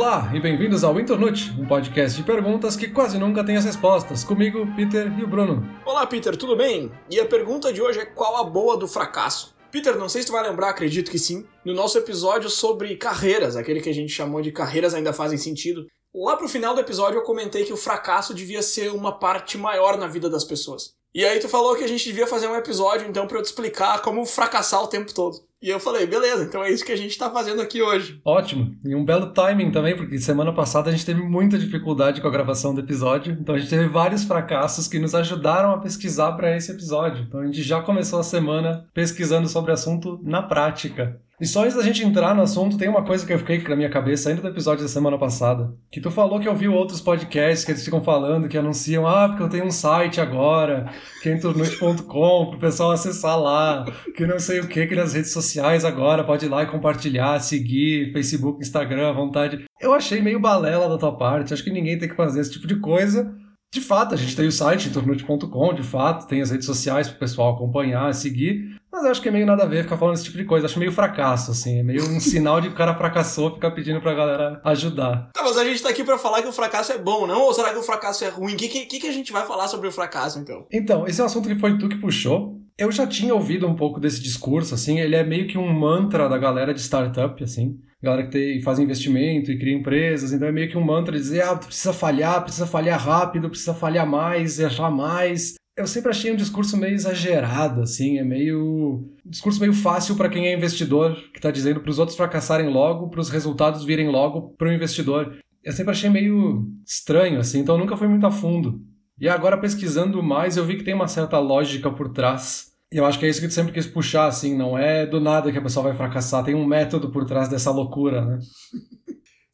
Olá e bem-vindos ao Internute, um podcast de perguntas que quase nunca tem as respostas. Comigo, Peter e o Bruno. Olá, Peter, tudo bem? E a pergunta de hoje é qual a boa do fracasso? Peter, não sei se tu vai lembrar, acredito que sim, no nosso episódio sobre carreiras, aquele que a gente chamou de carreiras ainda fazem sentido. Lá pro final do episódio eu comentei que o fracasso devia ser uma parte maior na vida das pessoas. E aí tu falou que a gente devia fazer um episódio então para eu te explicar como fracassar o tempo todo. E eu falei, beleza, então é isso que a gente tá fazendo aqui hoje. Ótimo. E um belo timing também, porque semana passada a gente teve muita dificuldade com a gravação do episódio. Então a gente teve vários fracassos que nos ajudaram a pesquisar para esse episódio. Então a gente já começou a semana pesquisando sobre o assunto na prática. E só antes da gente entrar no assunto, tem uma coisa que eu fiquei na minha cabeça ainda do episódio da semana passada. Que tu falou que ouviu outros podcasts que eles ficam falando, que anunciam, ah, porque eu tenho um site agora, que é pro pessoal acessar lá, que não sei o que, que nas redes sociais agora, pode ir lá e compartilhar, seguir, Facebook, Instagram, à vontade. Eu achei meio balela da tua parte, acho que ninguém tem que fazer esse tipo de coisa. De fato, a gente tem o site entornoite.com, de fato, tem as redes sociais para o pessoal acompanhar, seguir, mas eu acho que é meio nada a ver ficar falando esse tipo de coisa. Acho meio fracasso, assim. É meio um sinal de que o cara fracassou ficar pedindo pra galera ajudar. Tá, mas a gente tá aqui pra falar que o fracasso é bom, não? Ou será que o fracasso é ruim? O que, que, que a gente vai falar sobre o fracasso, então? Então, esse é um assunto que foi tu que puxou. Eu já tinha ouvido um pouco desse discurso, assim. Ele é meio que um mantra da galera de startup, assim galera que tem, faz investimento e cria empresas, então é meio que um mantra de dizer, ah, precisa falhar, precisa falhar rápido, precisa falhar mais, errar mais eu sempre achei um discurso meio exagerado, assim, é meio. Um discurso meio fácil para quem é investidor, que está dizendo para os outros fracassarem logo, para os resultados virem logo para o investidor. Eu sempre achei meio estranho, assim, então nunca fui muito a fundo. E agora, pesquisando mais, eu vi que tem uma certa lógica por trás. Eu acho que é isso que eu sempre quis puxar, assim, não é do nada que a pessoa vai fracassar, tem um método por trás dessa loucura, né?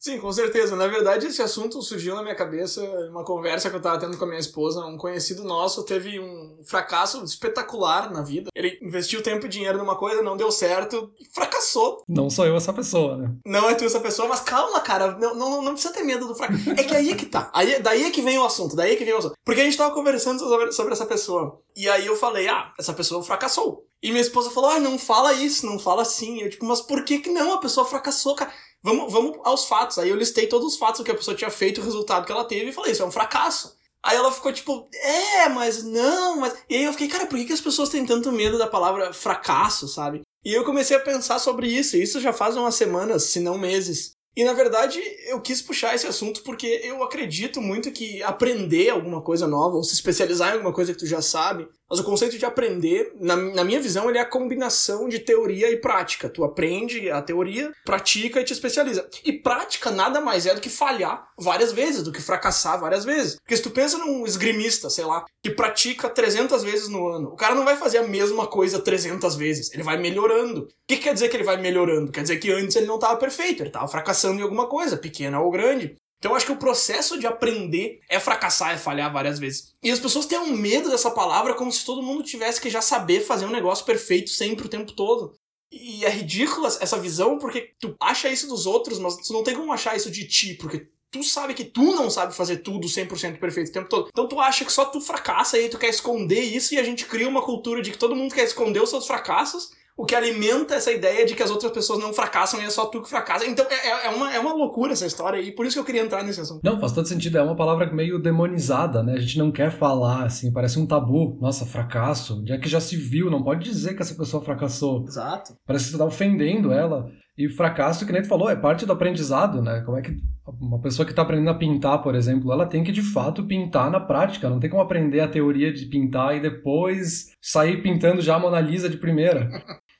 Sim, com certeza. Na verdade, esse assunto surgiu na minha cabeça em uma conversa que eu estava tendo com a minha esposa. Um conhecido nosso teve um fracasso espetacular na vida. Ele investiu tempo e dinheiro numa coisa, não deu certo e fracassou. Não sou eu essa pessoa, né? Não é tu essa pessoa, mas calma, cara. Não, não, não precisa ter medo do fracasso. É que aí é que tá. Aí, daí é que vem o assunto, daí é que vem o assunto. Porque a gente tava conversando sobre, sobre essa pessoa. E aí eu falei, ah, essa pessoa fracassou. E minha esposa falou, ah, não fala isso, não fala assim. Eu, tipo, mas por que que não? A pessoa fracassou, cara. Vamos, vamos aos fatos. Aí eu listei todos os fatos que a pessoa tinha feito, o resultado que ela teve, e falei, isso é um fracasso. Aí ela ficou tipo, é, mas não, mas. E aí eu fiquei, cara, por que, que as pessoas têm tanto medo da palavra fracasso, sabe? E eu comecei a pensar sobre isso, e isso já faz umas semanas, se não meses. E na verdade, eu quis puxar esse assunto porque eu acredito muito que aprender alguma coisa nova, ou se especializar em alguma coisa que tu já sabe, mas o conceito de aprender, na, na, minha visão, ele é a combinação de teoria e prática. Tu aprende a teoria, pratica e te especializa. E prática nada mais é do que falhar várias vezes, do que fracassar várias vezes. Porque se tu pensa num esgrimista, sei lá, que pratica 300 vezes no ano, o cara não vai fazer a mesma coisa 300 vezes. Ele vai melhorando. O que, que quer dizer que ele vai melhorando? Quer dizer que antes ele não estava perfeito, ele estava fracassando em alguma coisa, pequena ou grande. Então eu acho que o processo de aprender é fracassar, é falhar várias vezes. E as pessoas têm um medo dessa palavra como se todo mundo tivesse que já saber fazer um negócio perfeito sempre o tempo todo. E é ridícula essa visão porque tu acha isso dos outros, mas tu não tem como achar isso de ti, porque tu sabe que tu não sabe fazer tudo 100% perfeito o tempo todo. Então tu acha que só tu fracassa e aí tu quer esconder isso e a gente cria uma cultura de que todo mundo quer esconder os seus fracassos o que alimenta essa ideia de que as outras pessoas não fracassam e é só tu que fracassa. Então é, é, é, uma, é uma loucura essa história e por isso que eu queria entrar nesse assunto. Não, faz todo sentido. É uma palavra meio demonizada, né? A gente não quer falar, assim, parece um tabu. Nossa, fracasso. Onde é que já se viu? Não pode dizer que essa pessoa fracassou. Exato. Parece que você tá ofendendo ela. E fracasso, que nem tu falou, é parte do aprendizado, né? Como é que uma pessoa que está aprendendo a pintar, por exemplo, ela tem que de fato pintar na prática. Não tem como aprender a teoria de pintar e depois sair pintando já a Mona Lisa de primeira.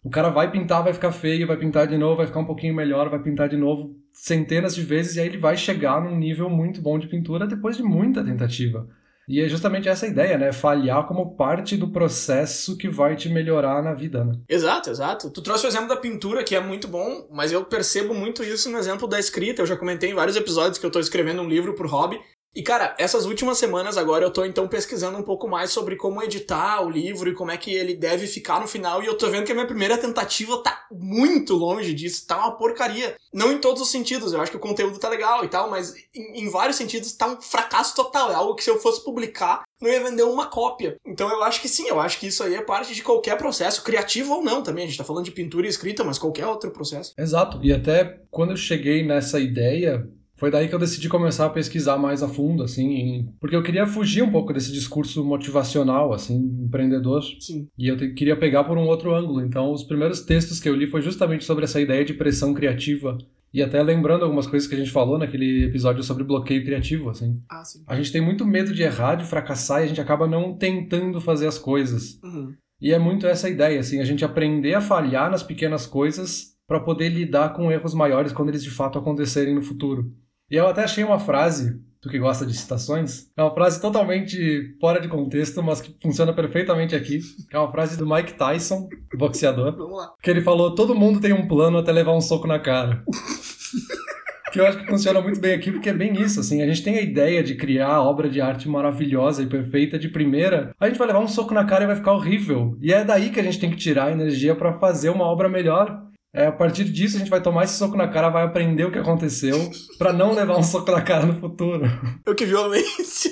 O cara vai pintar, vai ficar feio, vai pintar de novo, vai ficar um pouquinho melhor, vai pintar de novo centenas de vezes e aí ele vai chegar num nível muito bom de pintura depois de muita tentativa. E é justamente essa ideia, né? Falhar como parte do processo que vai te melhorar na vida, né? Exato, exato. Tu trouxe o exemplo da pintura, que é muito bom, mas eu percebo muito isso no exemplo da escrita. Eu já comentei em vários episódios que eu tô escrevendo um livro por hobby, e cara, essas últimas semanas agora eu tô então pesquisando um pouco mais sobre como editar o livro e como é que ele deve ficar no final. E eu tô vendo que a minha primeira tentativa tá muito longe disso, tá uma porcaria. Não em todos os sentidos, eu acho que o conteúdo tá legal e tal, mas em, em vários sentidos tá um fracasso total. É algo que se eu fosse publicar, não ia vender uma cópia. Então eu acho que sim, eu acho que isso aí é parte de qualquer processo, criativo ou não também. A gente tá falando de pintura e escrita, mas qualquer outro processo. Exato. E até quando eu cheguei nessa ideia, Foi daí que eu decidi começar a pesquisar mais a fundo, assim, porque eu queria fugir um pouco desse discurso motivacional, assim, empreendedor. Sim. E eu te, queria pegar por um outro ângulo. Então, os primeiros textos que eu li foi justamente sobre essa ideia de pressão criativa. E até lembrando algumas coisas que a gente falou naquele episódio sobre bloqueio criativo, assim. Ah, sim. A gente tem muito medo de errar, de fracassar, e a gente acaba não tentando fazer as coisas. Uhum. E é muito essa ideia, assim, a gente aprender a falhar nas pequenas coisas para poder lidar com erros maiores quando eles de fato acontecerem no futuro. E eu até achei uma frase, tu que gosta de citações, é uma frase totalmente fora de contexto, mas que funciona perfeitamente aqui. É uma frase do Mike Tyson, boxeador, Vamos lá. que ele falou: todo mundo tem um plano até levar um soco na cara. que eu acho que funciona muito bem aqui, porque é bem isso, assim, a gente tem a ideia de criar obra de arte maravilhosa e perfeita de primeira, a gente vai levar um soco na cara e vai ficar horrível. E é daí que a gente tem que tirar a energia para fazer uma obra melhor. É, a partir disso a gente vai tomar esse soco na cara, vai aprender o que aconteceu para não levar um soco na cara no futuro. Eu que violência.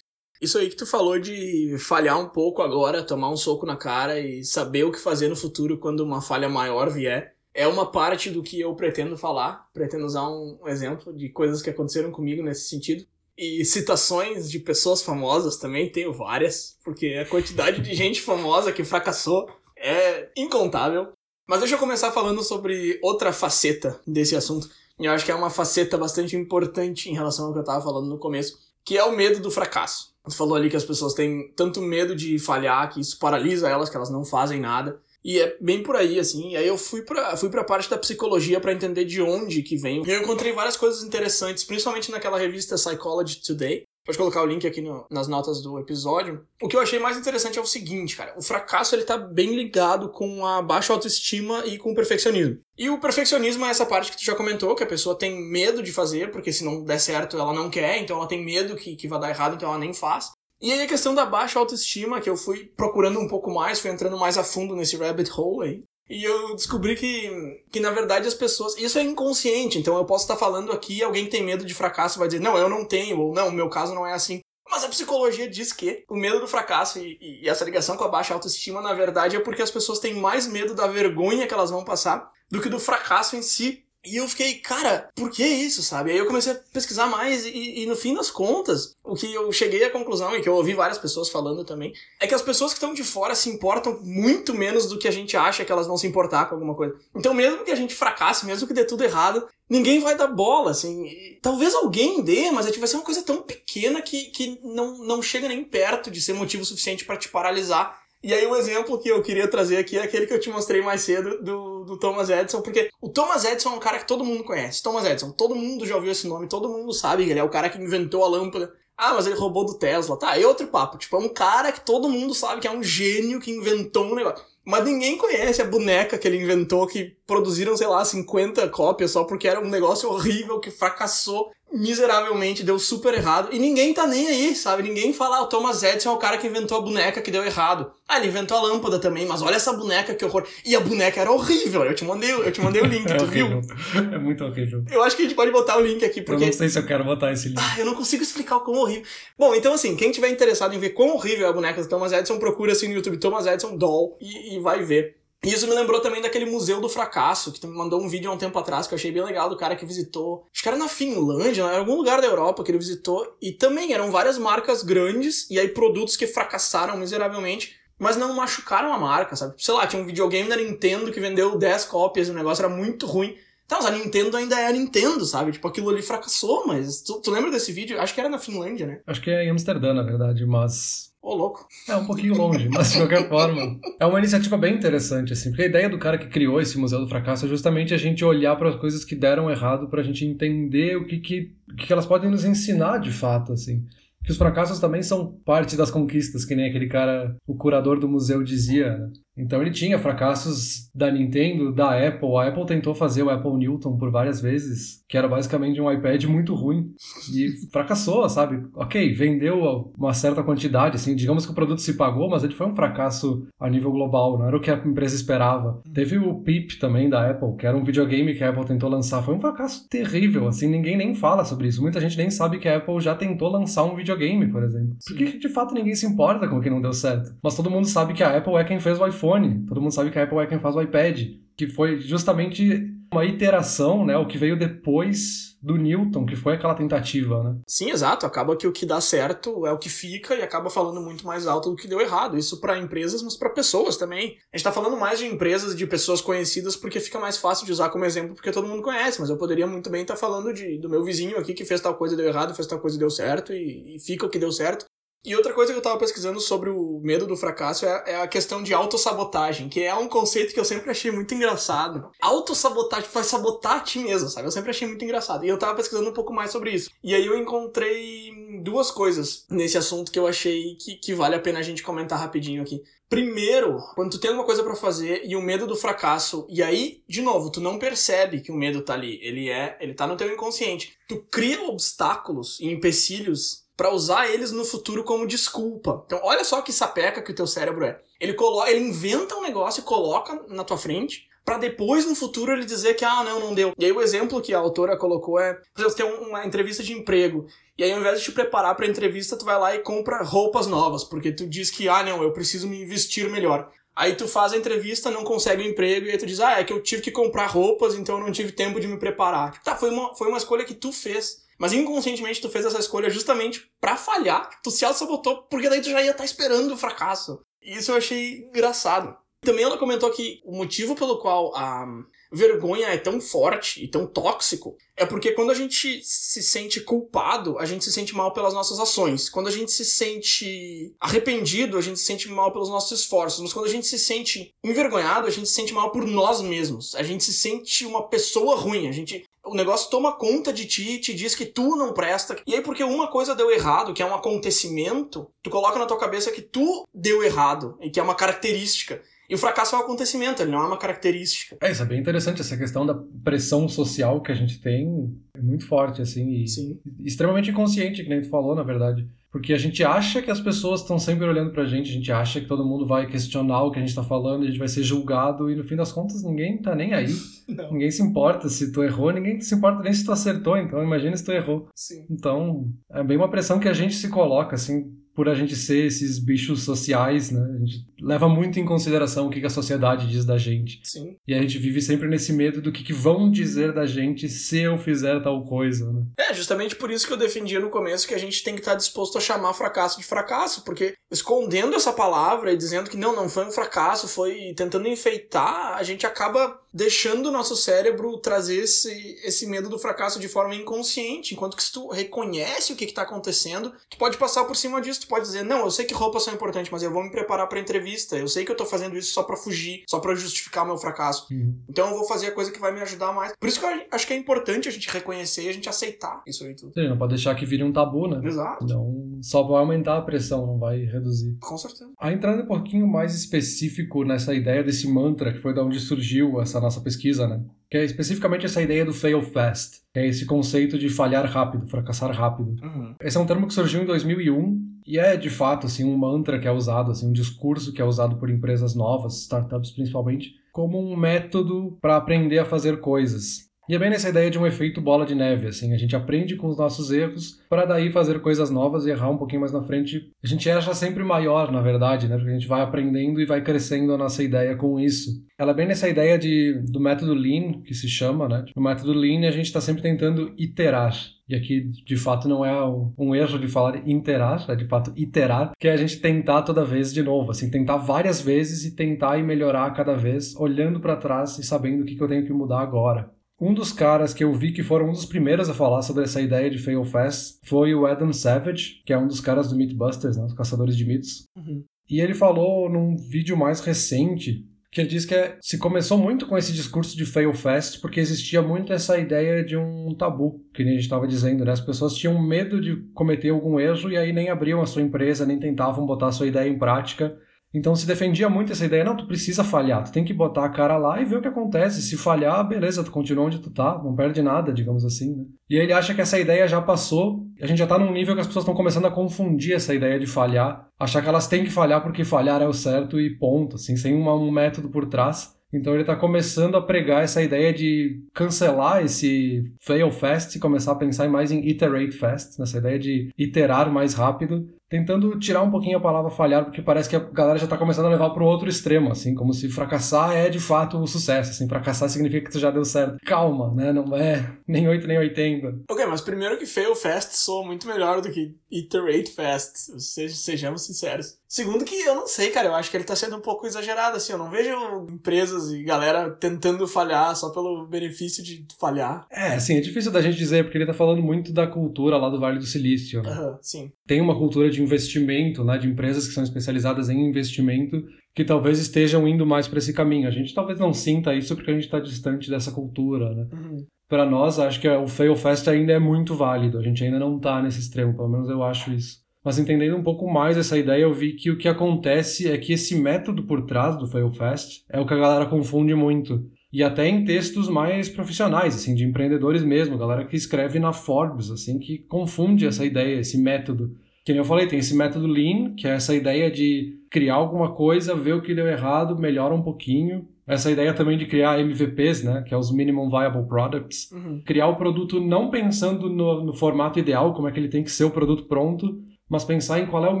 Isso aí que tu falou de falhar um pouco agora, tomar um soco na cara e saber o que fazer no futuro quando uma falha maior vier, é uma parte do que eu pretendo falar. Pretendo usar um exemplo de coisas que aconteceram comigo nesse sentido. E citações de pessoas famosas também, tenho várias, porque a quantidade de gente famosa que fracassou é incontável. Mas deixa eu começar falando sobre outra faceta desse assunto. E eu acho que é uma faceta bastante importante em relação ao que eu tava falando no começo, que é o medo do fracasso. Você falou ali que as pessoas têm tanto medo de falhar que isso paralisa elas, que elas não fazem nada. E é bem por aí, assim. E aí eu fui pra, fui pra parte da psicologia para entender de onde que vem. E eu encontrei várias coisas interessantes, principalmente naquela revista Psychology Today. Pode colocar o link aqui no, nas notas do episódio. O que eu achei mais interessante é o seguinte, cara. O fracasso, ele tá bem ligado com a baixa autoestima e com o perfeccionismo. E o perfeccionismo é essa parte que tu já comentou, que a pessoa tem medo de fazer, porque se não der certo, ela não quer, então ela tem medo que, que vai dar errado, então ela nem faz. E aí a questão da baixa autoestima, que eu fui procurando um pouco mais, fui entrando mais a fundo nesse rabbit hole aí. E eu descobri que, que, na verdade, as pessoas. Isso é inconsciente, então eu posso estar falando aqui, alguém que tem medo de fracasso vai dizer, não, eu não tenho, ou não, o meu caso não é assim. Mas a psicologia diz que o medo do fracasso e, e, essa ligação com a baixa autoestima, na verdade, é porque as pessoas têm mais medo da vergonha que elas vão passar do que do fracasso em si. E eu fiquei, cara, por que isso, sabe? Aí eu comecei a pesquisar mais e, e, no fim das contas, o que eu cheguei à conclusão, e que eu ouvi várias pessoas falando também, é que as pessoas que estão de fora se importam muito menos do que a gente acha que elas vão se importar com alguma coisa. Então, mesmo que a gente fracasse, mesmo que dê tudo errado, ninguém vai dar bola, assim. E talvez alguém dê, mas vai ser uma coisa tão pequena que, que não, não chega nem perto de ser motivo suficiente para te paralisar e aí o exemplo que eu queria trazer aqui é aquele que eu te mostrei mais cedo do, do Thomas Edison, porque o Thomas Edison é um cara que todo mundo conhece. Thomas Edison, todo mundo já ouviu esse nome, todo mundo sabe que ele é o cara que inventou a lâmpada. Ah, mas ele roubou do Tesla. Tá, é outro papo. Tipo, é um cara que todo mundo sabe que é um gênio que inventou um negócio. Mas ninguém conhece a boneca que ele inventou, que produziram, sei lá, 50 cópias só porque era um negócio horrível que fracassou miseravelmente, deu super errado. E ninguém tá nem aí, sabe? Ninguém fala, ah, o Thomas Edison é o cara que inventou a boneca que deu errado. Ah, ele inventou a lâmpada também, mas olha essa boneca que horror. E a boneca era horrível. Eu te mandei, eu te mandei o link, é tu horrível. viu? É muito horrível. Eu acho que a gente pode botar o link aqui, porque. Eu não sei se eu quero botar esse link. Ah, eu não consigo explicar o quão horrível. Bom, então assim, quem tiver interessado em ver quão horrível é a boneca do Thomas Edison, procura assim no YouTube Thomas Edison Doll e, e vai ver. E isso me lembrou também daquele Museu do Fracasso, que me mandou um vídeo há um tempo atrás que eu achei bem legal do cara que visitou. Acho que era na Finlândia, em algum lugar da Europa que ele visitou. E também eram várias marcas grandes e aí produtos que fracassaram miseravelmente, mas não machucaram a marca, sabe? Sei lá, tinha um videogame da Nintendo que vendeu 10 cópias o negócio era muito ruim. Então, mas a Nintendo ainda é a Nintendo, sabe? Tipo, aquilo ali fracassou, mas. Tu, tu lembra desse vídeo? Acho que era na Finlândia, né? Acho que é em Amsterdã, na verdade, mas Ô, louco. É um pouquinho longe, mas de qualquer forma. É uma iniciativa bem interessante, assim, porque a ideia do cara que criou esse Museu do Fracasso é justamente a gente olhar para as coisas que deram errado para a gente entender o que, que, o que elas podem nos ensinar de fato, assim. Que os fracassos também são parte das conquistas, que nem aquele cara, o curador do museu dizia, né? Então ele tinha fracassos da Nintendo, da Apple. A Apple tentou fazer o Apple Newton por várias vezes, que era basicamente um iPad muito ruim. E fracassou, sabe? Ok, vendeu uma certa quantidade, assim, digamos que o produto se pagou, mas ele foi um fracasso a nível global, não era o que a empresa esperava. Teve o PIP também da Apple, que era um videogame que a Apple tentou lançar. Foi um fracasso terrível, assim, ninguém nem fala sobre isso. Muita gente nem sabe que a Apple já tentou lançar um videogame, por exemplo. Porque de fato ninguém se importa com o que não deu certo. Mas todo mundo sabe que a Apple é quem fez o iPhone iPhone. Todo mundo sabe que a Apple é quem faz o iPad, que foi justamente uma iteração, né, o que veio depois do Newton, que foi aquela tentativa, né? Sim, exato. Acaba que o que dá certo é o que fica e acaba falando muito mais alto do que deu errado. Isso para empresas, mas para pessoas também. A gente tá falando mais de empresas, de pessoas conhecidas, porque fica mais fácil de usar como exemplo, porque todo mundo conhece. Mas eu poderia muito bem estar tá falando de, do meu vizinho aqui que fez tal coisa deu errado, fez tal coisa deu certo, e, e fica o que deu certo. E outra coisa que eu tava pesquisando sobre o medo do fracasso é, é a questão de autossabotagem, que é um conceito que eu sempre achei muito engraçado. Autossabotagem, vai sabotar a ti mesmo, sabe? Eu sempre achei muito engraçado. E eu tava pesquisando um pouco mais sobre isso. E aí eu encontrei duas coisas nesse assunto que eu achei que, que vale a pena a gente comentar rapidinho aqui. Primeiro, quando tu tem alguma coisa para fazer e o medo do fracasso, e aí, de novo, tu não percebe que o medo tá ali. Ele é, ele tá no teu inconsciente. Tu cria obstáculos e empecilhos para usar eles no futuro como desculpa. Então, olha só que sapeca que o teu cérebro é. Ele coloca, ele inventa um negócio e coloca na tua frente para depois no futuro ele dizer que ah, não, não deu. E aí o exemplo que a autora colocou é, por exemplo, tem uma entrevista de emprego e aí ao invés de te preparar para a entrevista, tu vai lá e compra roupas novas, porque tu diz que ah, não, eu preciso me vestir melhor. Aí tu faz a entrevista, não consegue o emprego, e aí tu diz, ah, é que eu tive que comprar roupas, então eu não tive tempo de me preparar. Tá, foi uma, foi uma escolha que tu fez. Mas inconscientemente tu fez essa escolha justamente para falhar. Tu se auto-sabotou, porque daí tu já ia estar tá esperando o fracasso. Isso eu achei engraçado. Também ela comentou que o motivo pelo qual a vergonha é tão forte e tão tóxico é porque quando a gente se sente culpado, a gente se sente mal pelas nossas ações. Quando a gente se sente arrependido, a gente se sente mal pelos nossos esforços. Mas quando a gente se sente envergonhado, a gente se sente mal por nós mesmos. A gente se sente uma pessoa ruim. A gente o negócio toma conta de ti, te diz que tu não presta. E aí, porque uma coisa deu errado, que é um acontecimento, tu coloca na tua cabeça que tu deu errado, e que é uma característica. E o fracasso é um acontecimento, ele não é uma característica. É, isso é bem interessante, essa questão da pressão social que a gente tem é muito forte, assim, e Sim. extremamente inconsciente, que nem tu falou, na verdade. Porque a gente acha que as pessoas estão sempre olhando pra gente, a gente acha que todo mundo vai questionar o que a gente tá falando, a gente vai ser julgado, e no fim das contas ninguém tá nem aí. Não. Ninguém se importa se tu errou, ninguém se importa nem se tu acertou, então imagina se tu errou. Sim. Então, é bem uma pressão que a gente se coloca, assim, por a gente ser esses bichos sociais, né? A gente leva muito em consideração o que a sociedade diz da gente. Sim. E a gente vive sempre nesse medo do que, que vão dizer da gente se eu fizer tal coisa, né? É, justamente por isso que eu defendia no começo que a gente tem que estar disposto a chamar fracasso de fracasso, porque escondendo essa palavra e dizendo que não, não foi um fracasso, foi tentando enfeitar, a gente acaba deixando o nosso cérebro trazer esse, esse medo do fracasso de forma inconsciente, enquanto que se tu reconhece o que está acontecendo, tu pode passar por cima disso, tu pode dizer, não, eu sei que roupas são importantes, mas eu vou me preparar para entrevista, eu sei que eu tô fazendo isso só para fugir, só para justificar o meu fracasso. Uhum. Então eu vou fazer a coisa que vai me ajudar mais. Por isso que eu acho que é importante a gente reconhecer e a gente aceitar isso aí tudo. Sim, não pode deixar que vire um tabu, né? Exato. Então só vai aumentar a pressão, não vai reduzir. Com certeza. Aí entrando um pouquinho mais específico nessa ideia desse mantra, que foi da onde surgiu essa nossa pesquisa, né? Que é especificamente essa ideia do fail fast, que é esse conceito de falhar rápido, fracassar rápido. Uhum. Esse é um termo que surgiu em 2001 e é de fato assim um mantra que é usado, assim um discurso que é usado por empresas novas, startups principalmente, como um método para aprender a fazer coisas. E é bem nessa ideia de um efeito bola de neve, assim, a gente aprende com os nossos erros para daí fazer coisas novas e errar um pouquinho mais na frente. A gente acha sempre maior, na verdade, né? Porque a gente vai aprendendo e vai crescendo a nossa ideia com isso. Ela é bem nessa ideia de, do método Lean, que se chama, né? No método Lean a gente está sempre tentando iterar. E aqui, de fato, não é um, erro de falar interar, é de fato iterar, que é a gente tentar toda vez de novo, assim, tentar várias vezes e tentar e melhorar cada vez, olhando para trás e sabendo o que, que eu tenho que mudar agora. Um dos caras que eu vi que foram um dos primeiros a falar sobre essa ideia de fail fast foi o Adam Savage, que é um dos caras do Mythbusters, né, os caçadores de mitos. Uhum. E ele falou num vídeo mais recente que ele diz que é, se começou muito com esse discurso de fail fast porque existia muito essa ideia de um tabu, que nem a gente estava dizendo, né? As pessoas tinham medo de cometer algum erro e aí nem abriam a sua empresa, nem tentavam botar a sua ideia em prática então se defendia muito essa ideia, não, tu precisa falhar, tu tem que botar a cara lá e ver o que acontece. Se falhar, beleza, tu continua onde tu tá, não perde nada, digamos assim, né? E ele acha que essa ideia já passou, a gente já tá num nível que as pessoas estão começando a confundir essa ideia de falhar, achar que elas têm que falhar porque falhar é o certo e ponto, assim, sem uma, um método por trás. Então ele está começando a pregar essa ideia de cancelar esse fail fast e começar a pensar mais em iterate fast, nessa ideia de iterar mais rápido tentando tirar um pouquinho a palavra falhar, porque parece que a galera já tá começando a levar pro outro extremo, assim, como se fracassar é de fato o sucesso, assim, fracassar significa que tu já deu certo. Calma, né? Não é nem 8 nem 80. Ok, mas primeiro que fail fast soa muito melhor do que iterate fast, sejamos sinceros. Segundo que eu não sei, cara, eu acho que ele tá sendo um pouco exagerado, assim, eu não vejo empresas e galera tentando falhar só pelo benefício de falhar. É, assim, é difícil da gente dizer, porque ele tá falando muito da cultura lá do Vale do Silício, né? Aham, sim. Tem uma cultura de investimento, né, de empresas que são especializadas em investimento, que talvez estejam indo mais para esse caminho. A gente talvez não sinta isso porque a gente está distante dessa cultura, né? Uhum. Para nós, acho que o fail fast ainda é muito válido. A gente ainda não está nesse extremo, pelo menos eu acho isso. Mas entendendo um pouco mais essa ideia, eu vi que o que acontece é que esse método por trás do fail fast é o que a galera confunde muito. E até em textos mais profissionais, assim, de empreendedores mesmo, galera que escreve na Forbes, assim, que confunde essa ideia, esse método. Que nem eu falei, tem esse método Lean, que é essa ideia de criar alguma coisa, ver o que deu errado, melhora um pouquinho. Essa ideia também de criar MVPs, né, que é os Minimum Viable Products. Uhum. Criar o produto não pensando no, no formato ideal, como é que ele tem que ser o produto pronto, mas pensar em qual é o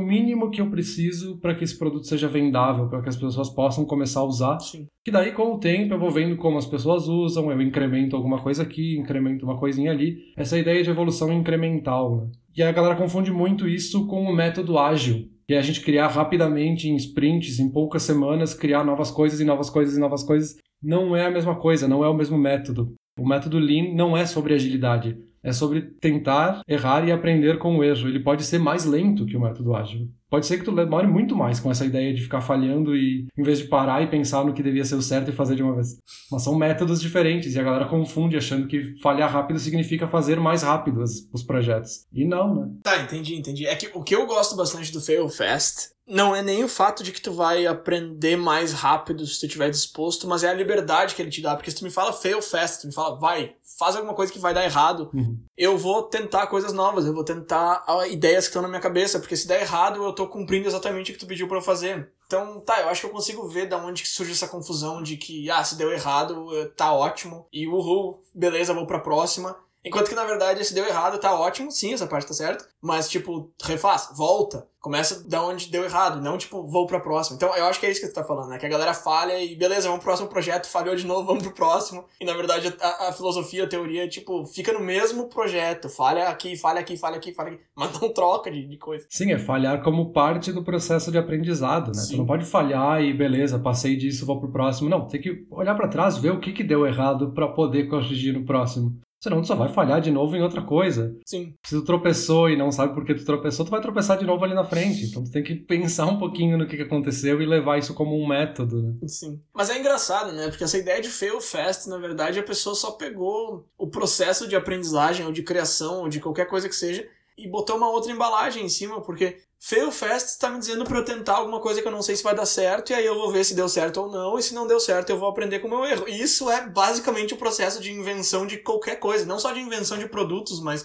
mínimo que eu preciso para que esse produto seja vendável, para que as pessoas possam começar a usar. Sim. Que daí, com o tempo, eu vou vendo como as pessoas usam, eu incremento alguma coisa aqui, incremento uma coisinha ali. Essa ideia de evolução incremental, né? E a galera confunde muito isso com o método ágil, que é a gente criar rapidamente em sprints, em poucas semanas, criar novas coisas e novas coisas e novas coisas. Não é a mesma coisa, não é o mesmo método. O método Lean não é sobre agilidade é sobre tentar errar e aprender com o erro. Ele pode ser mais lento que o método ágil. Pode ser que tu demore muito mais com essa ideia de ficar falhando e em vez de parar e pensar no que devia ser o certo e fazer de uma vez. Mas são métodos diferentes e a galera confunde achando que falhar rápido significa fazer mais rápido os, os projetos. E não, né? Tá, entendi, entendi. É que o que eu gosto bastante do Fail Fast não é nem o fato de que tu vai aprender mais rápido se tu estiver disposto, mas é a liberdade que ele te dá. Porque se tu me fala fail fast, tu me fala, vai, faz alguma coisa que vai dar errado, Uhum. eu vou tentar coisas novas, eu vou tentar ah, ideias que estão na minha cabeça, porque se der errado, eu tô cumprindo exatamente o que tu pediu pra eu fazer. Então, tá, eu acho que eu consigo ver da onde que surge essa confusão de que, ah, se deu errado, eh, tá ótimo, e uhul, beleza, vou pra próxima. Enquanto que, na verdade, se deu errado, tá ótimo, sim, essa parte tá certa. Mas, tipo, refaz, volta. Começa da onde deu errado, não, tipo, vou pra próxima. Então, eu acho que é isso que tu tá falando, né? Que a galera falha e, beleza, vamos pro próximo projeto, falhou de novo, vamos pro próximo. E, na verdade, a, a filosofia, a teoria, tipo, fica no mesmo projeto. Falha aqui, falha aqui, falha aqui, falha aqui. Mas não troca de, de coisa. Sim, é falhar como parte do processo de aprendizado, né? Sim. Tu não pode falhar e beleza, passei disso, vou pro próximo. Não, tem que olhar para trás, ver o que, que deu errado para poder corrigir no próximo. Senão tu só vai falhar de novo em outra coisa. Sim. Se tu tropeçou e não sabe por que tu tropeçou, tu vai tropeçar de novo ali na frente. Então tu tem que pensar um pouquinho no que, que aconteceu e levar isso como um método, né? Sim. Mas é engraçado, né? Porque essa ideia de fail fast, na verdade, a pessoa só pegou o processo de aprendizagem ou de criação ou de qualquer coisa que seja e botou uma outra embalagem em cima, porque fail fast tá me dizendo pra eu tentar alguma coisa que eu não sei se vai dar certo e aí eu vou ver se deu certo ou não e se não deu certo eu vou aprender com o meu erro. E isso é basicamente o processo de invenção de qualquer coisa, não só de invenção de produtos, mas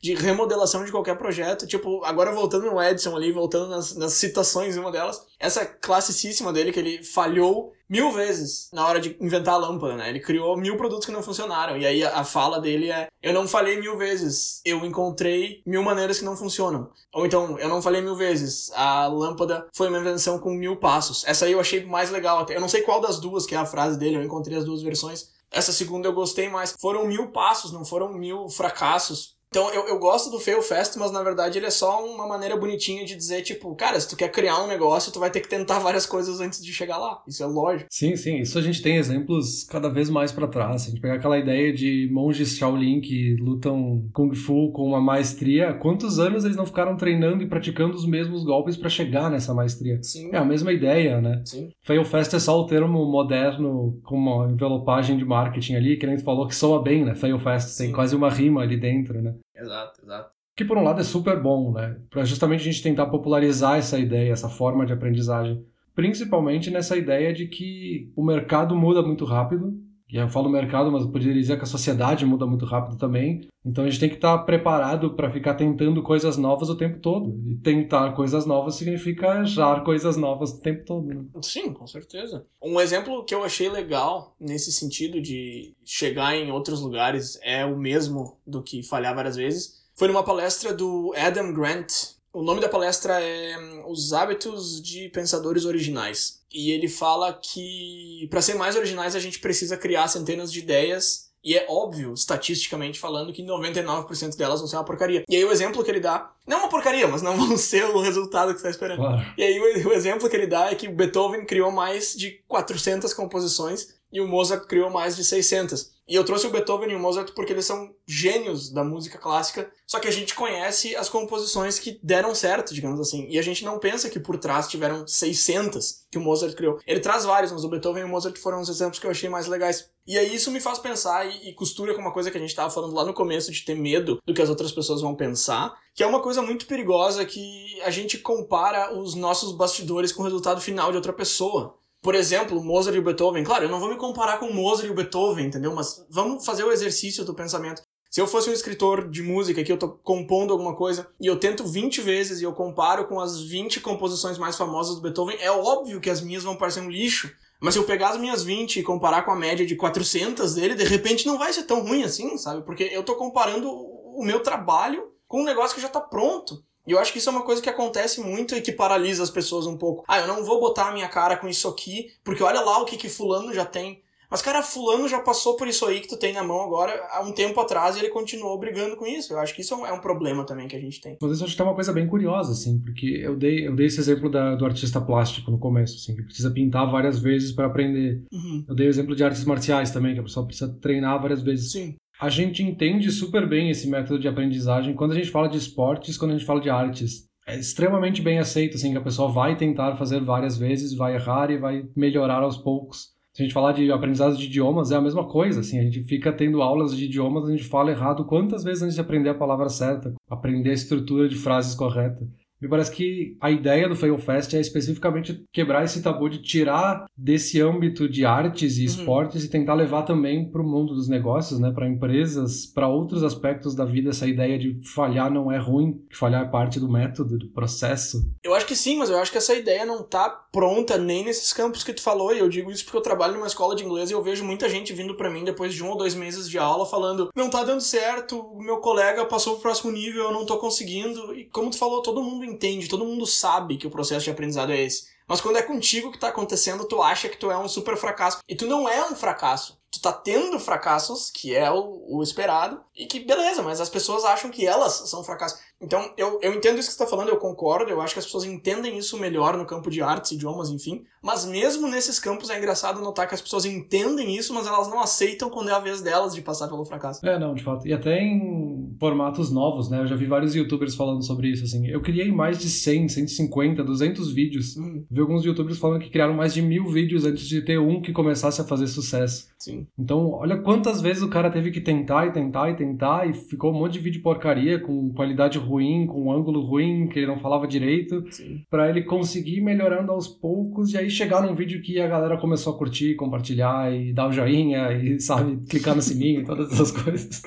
de remodelação de qualquer projeto. Tipo, agora voltando no Edson ali, voltando nas, nas citações, uma delas, essa classicíssima dele que ele falhou mil vezes na hora de inventar a lâmpada, né? Ele criou mil produtos que não funcionaram. E aí a, fala dele é: Eu não falhei mil vezes, eu encontrei mil maneiras que não funcionam. Ou então, eu não falei mil vezes, a lâmpada foi uma invenção com mil passos. Essa aí eu achei mais legal até. Eu não sei qual das duas que é a frase dele, eu encontrei as duas versões. Essa segunda eu gostei mais. Foram mil passos, não foram mil fracassos. Então eu, eu gosto do Fail Fast, mas na verdade ele é só uma maneira bonitinha de dizer, tipo, cara, se tu quer criar um negócio, tu vai ter que tentar várias coisas antes de chegar lá. Isso é lógico. Sim, sim. Isso a gente tem exemplos cada vez mais para trás. Se a gente pegar aquela ideia de monges Shaolin que lutam Kung Fu com uma maestria, quantos anos eles não ficaram treinando e praticando os mesmos golpes para chegar nessa maestria? Sim. É a mesma ideia, né? Sim. Fail Fast é só o termo moderno com uma envelopagem de marketing ali, que nem tu falou que soa bem, né? Fail Fast, tem Sim. quase uma rima ali dentro, né? Exato, exato. Que por um lado é super bom, né? Pra justamente a gente tentar popularizar essa ideia, essa forma de aprendizagem. Principalmente nessa ideia de que o mercado muda muito rápido. E eu falo mercado, mas eu poderia dizer que a sociedade muda muito rápido também. Então a gente tem que estar preparado para ficar tentando coisas novas o tempo todo. E tentar coisas novas significa já coisas novas o tempo todo. Né? Sim, com certeza. Um exemplo que eu achei legal nesse sentido de chegar em outros lugares é o mesmo do que falhar várias vezes. Foi numa palestra do Adam Grant, O nome da palestra é hum, Os Hábitos de Pensadores Originais. E ele fala que para ser mais originais a gente precisa criar centenas de ideias e é óbvio, estatisticamente falando, que 99% delas vão ser uma porcaria. E aí o exemplo que ele dá, não é uma porcaria, mas não vão ser o resultado que você está esperando. Claro. E aí o, o exemplo que ele dá é que o Beethoven criou mais de 400 composições e o Mozart criou mais de 600. E eu trouxe o Beethoven e o Mozart porque eles são gênios da música clássica, só que a gente conhece as composições que deram certo, digamos assim. E a gente não pensa que por trás tiveram 600 que o Mozart criou. Ele traz vários, mas o Beethoven e o Mozart foram os exemplos que eu achei mais legais. E aí isso me faz pensar e, costura com uma coisa que a gente estava falando lá no começo de ter medo do que as outras pessoas vão pensar, que é uma coisa muito perigosa que a gente compara os nossos bastidores com o resultado final de outra pessoa. Por exemplo, Mozart e Beethoven. Claro, eu não vou me comparar com Mozart e Beethoven, entendeu? Mas vamos fazer o exercício do pensamento. Se eu fosse um escritor de música que eu tô compondo alguma coisa e eu tento 20 vezes e eu comparo com as 20 composições mais famosas do Beethoven, é óbvio que as minhas vão parecer um lixo. Mas se eu pegar as minhas 20 e comparar com a média de 400 dele, de repente não vai ser tão ruim assim, sabe? Porque eu tô comparando o meu trabalho com um negócio que já tá pronto. E eu acho que isso é uma coisa que acontece muito e que paralisa as pessoas um pouco. Ah, eu não vou botar a minha cara com isso aqui, porque olha lá o que que fulano já tem. Mas, cara, fulano já passou por isso aí que tu tem na mão agora há um tempo atrás e ele continuou brigando com isso. Eu acho que isso é um, é problema também que a gente tem. Mas isso acho que é uma coisa bem curiosa, assim, porque eu dei, eu dei esse exemplo da, do artista plástico no começo, assim, que precisa pintar várias vezes para aprender. Uhum. Eu dei o exemplo de artes marciais também, que a pessoa precisa treinar várias vezes. Sim a gente entende super bem esse método de aprendizagem quando a gente fala de esportes, quando a gente fala de artes. É extremamente bem aceito, assim, que a pessoa vai tentar fazer várias vezes, vai errar e vai melhorar aos poucos. Se a gente falar de aprendizado de idiomas, é a mesma coisa, assim, a gente fica tendo aulas de idiomas, a gente fala errado quantas vezes antes de aprender a palavra certa, aprender a estrutura de frases correta. Me parece que a ideia do Fail Fest é especificamente quebrar esse tabu de tirar desse âmbito de artes e uhum. esportes e tentar levar também para o mundo dos negócios, né, para empresas, para outros aspectos da vida, essa ideia de falhar não é ruim, que falhar é parte do método, do processo. Eu acho que sim, mas eu acho que essa ideia não tá pronta nem nesses campos que tu falou, e eu digo isso porque eu trabalho numa escola de inglês e eu vejo muita gente vindo para mim depois de um ou dois meses de aula falando: "Não tá dando certo, o meu colega passou pro próximo nível, eu não tô conseguindo". E como tu falou, todo mundo entende, todo mundo sabe que o processo de aprendizado é esse. Mas quando é contigo que tá acontecendo, tu acha que tu é um super fracasso. E tu não é um fracasso. Tu tá tendo fracassos, que é o, o esperado, e que beleza, mas as pessoas acham que elas são fracassos. Então, eu, eu entendo isso que você está falando, eu concordo, eu acho que as pessoas entendem isso melhor no campo de artes, idiomas, enfim. Mas mesmo nesses campos é engraçado notar que as pessoas entendem isso, mas elas não aceitam quando é a vez delas de passar pelo fracasso. É, não, de fato. E até em formatos novos, né? Eu já vi vários youtubers falando sobre isso, assim. Eu criei mais de 100, 150, 200 vídeos. Hum. Vi alguns youtubers falando que criaram mais de mil vídeos antes de ter um que começasse a fazer sucesso. Sim. Então, olha quantas vezes o cara teve que tentar e tentar e tentar e ficou um monte de vídeo porcaria com qualidade ruim, com um ângulo ruim, que ele não falava direito, para ele conseguir melhorando aos poucos e aí chegar num vídeo que a galera começou a curtir, compartilhar e dar o joinha e, sabe, clicar no sininho e todas essas coisas.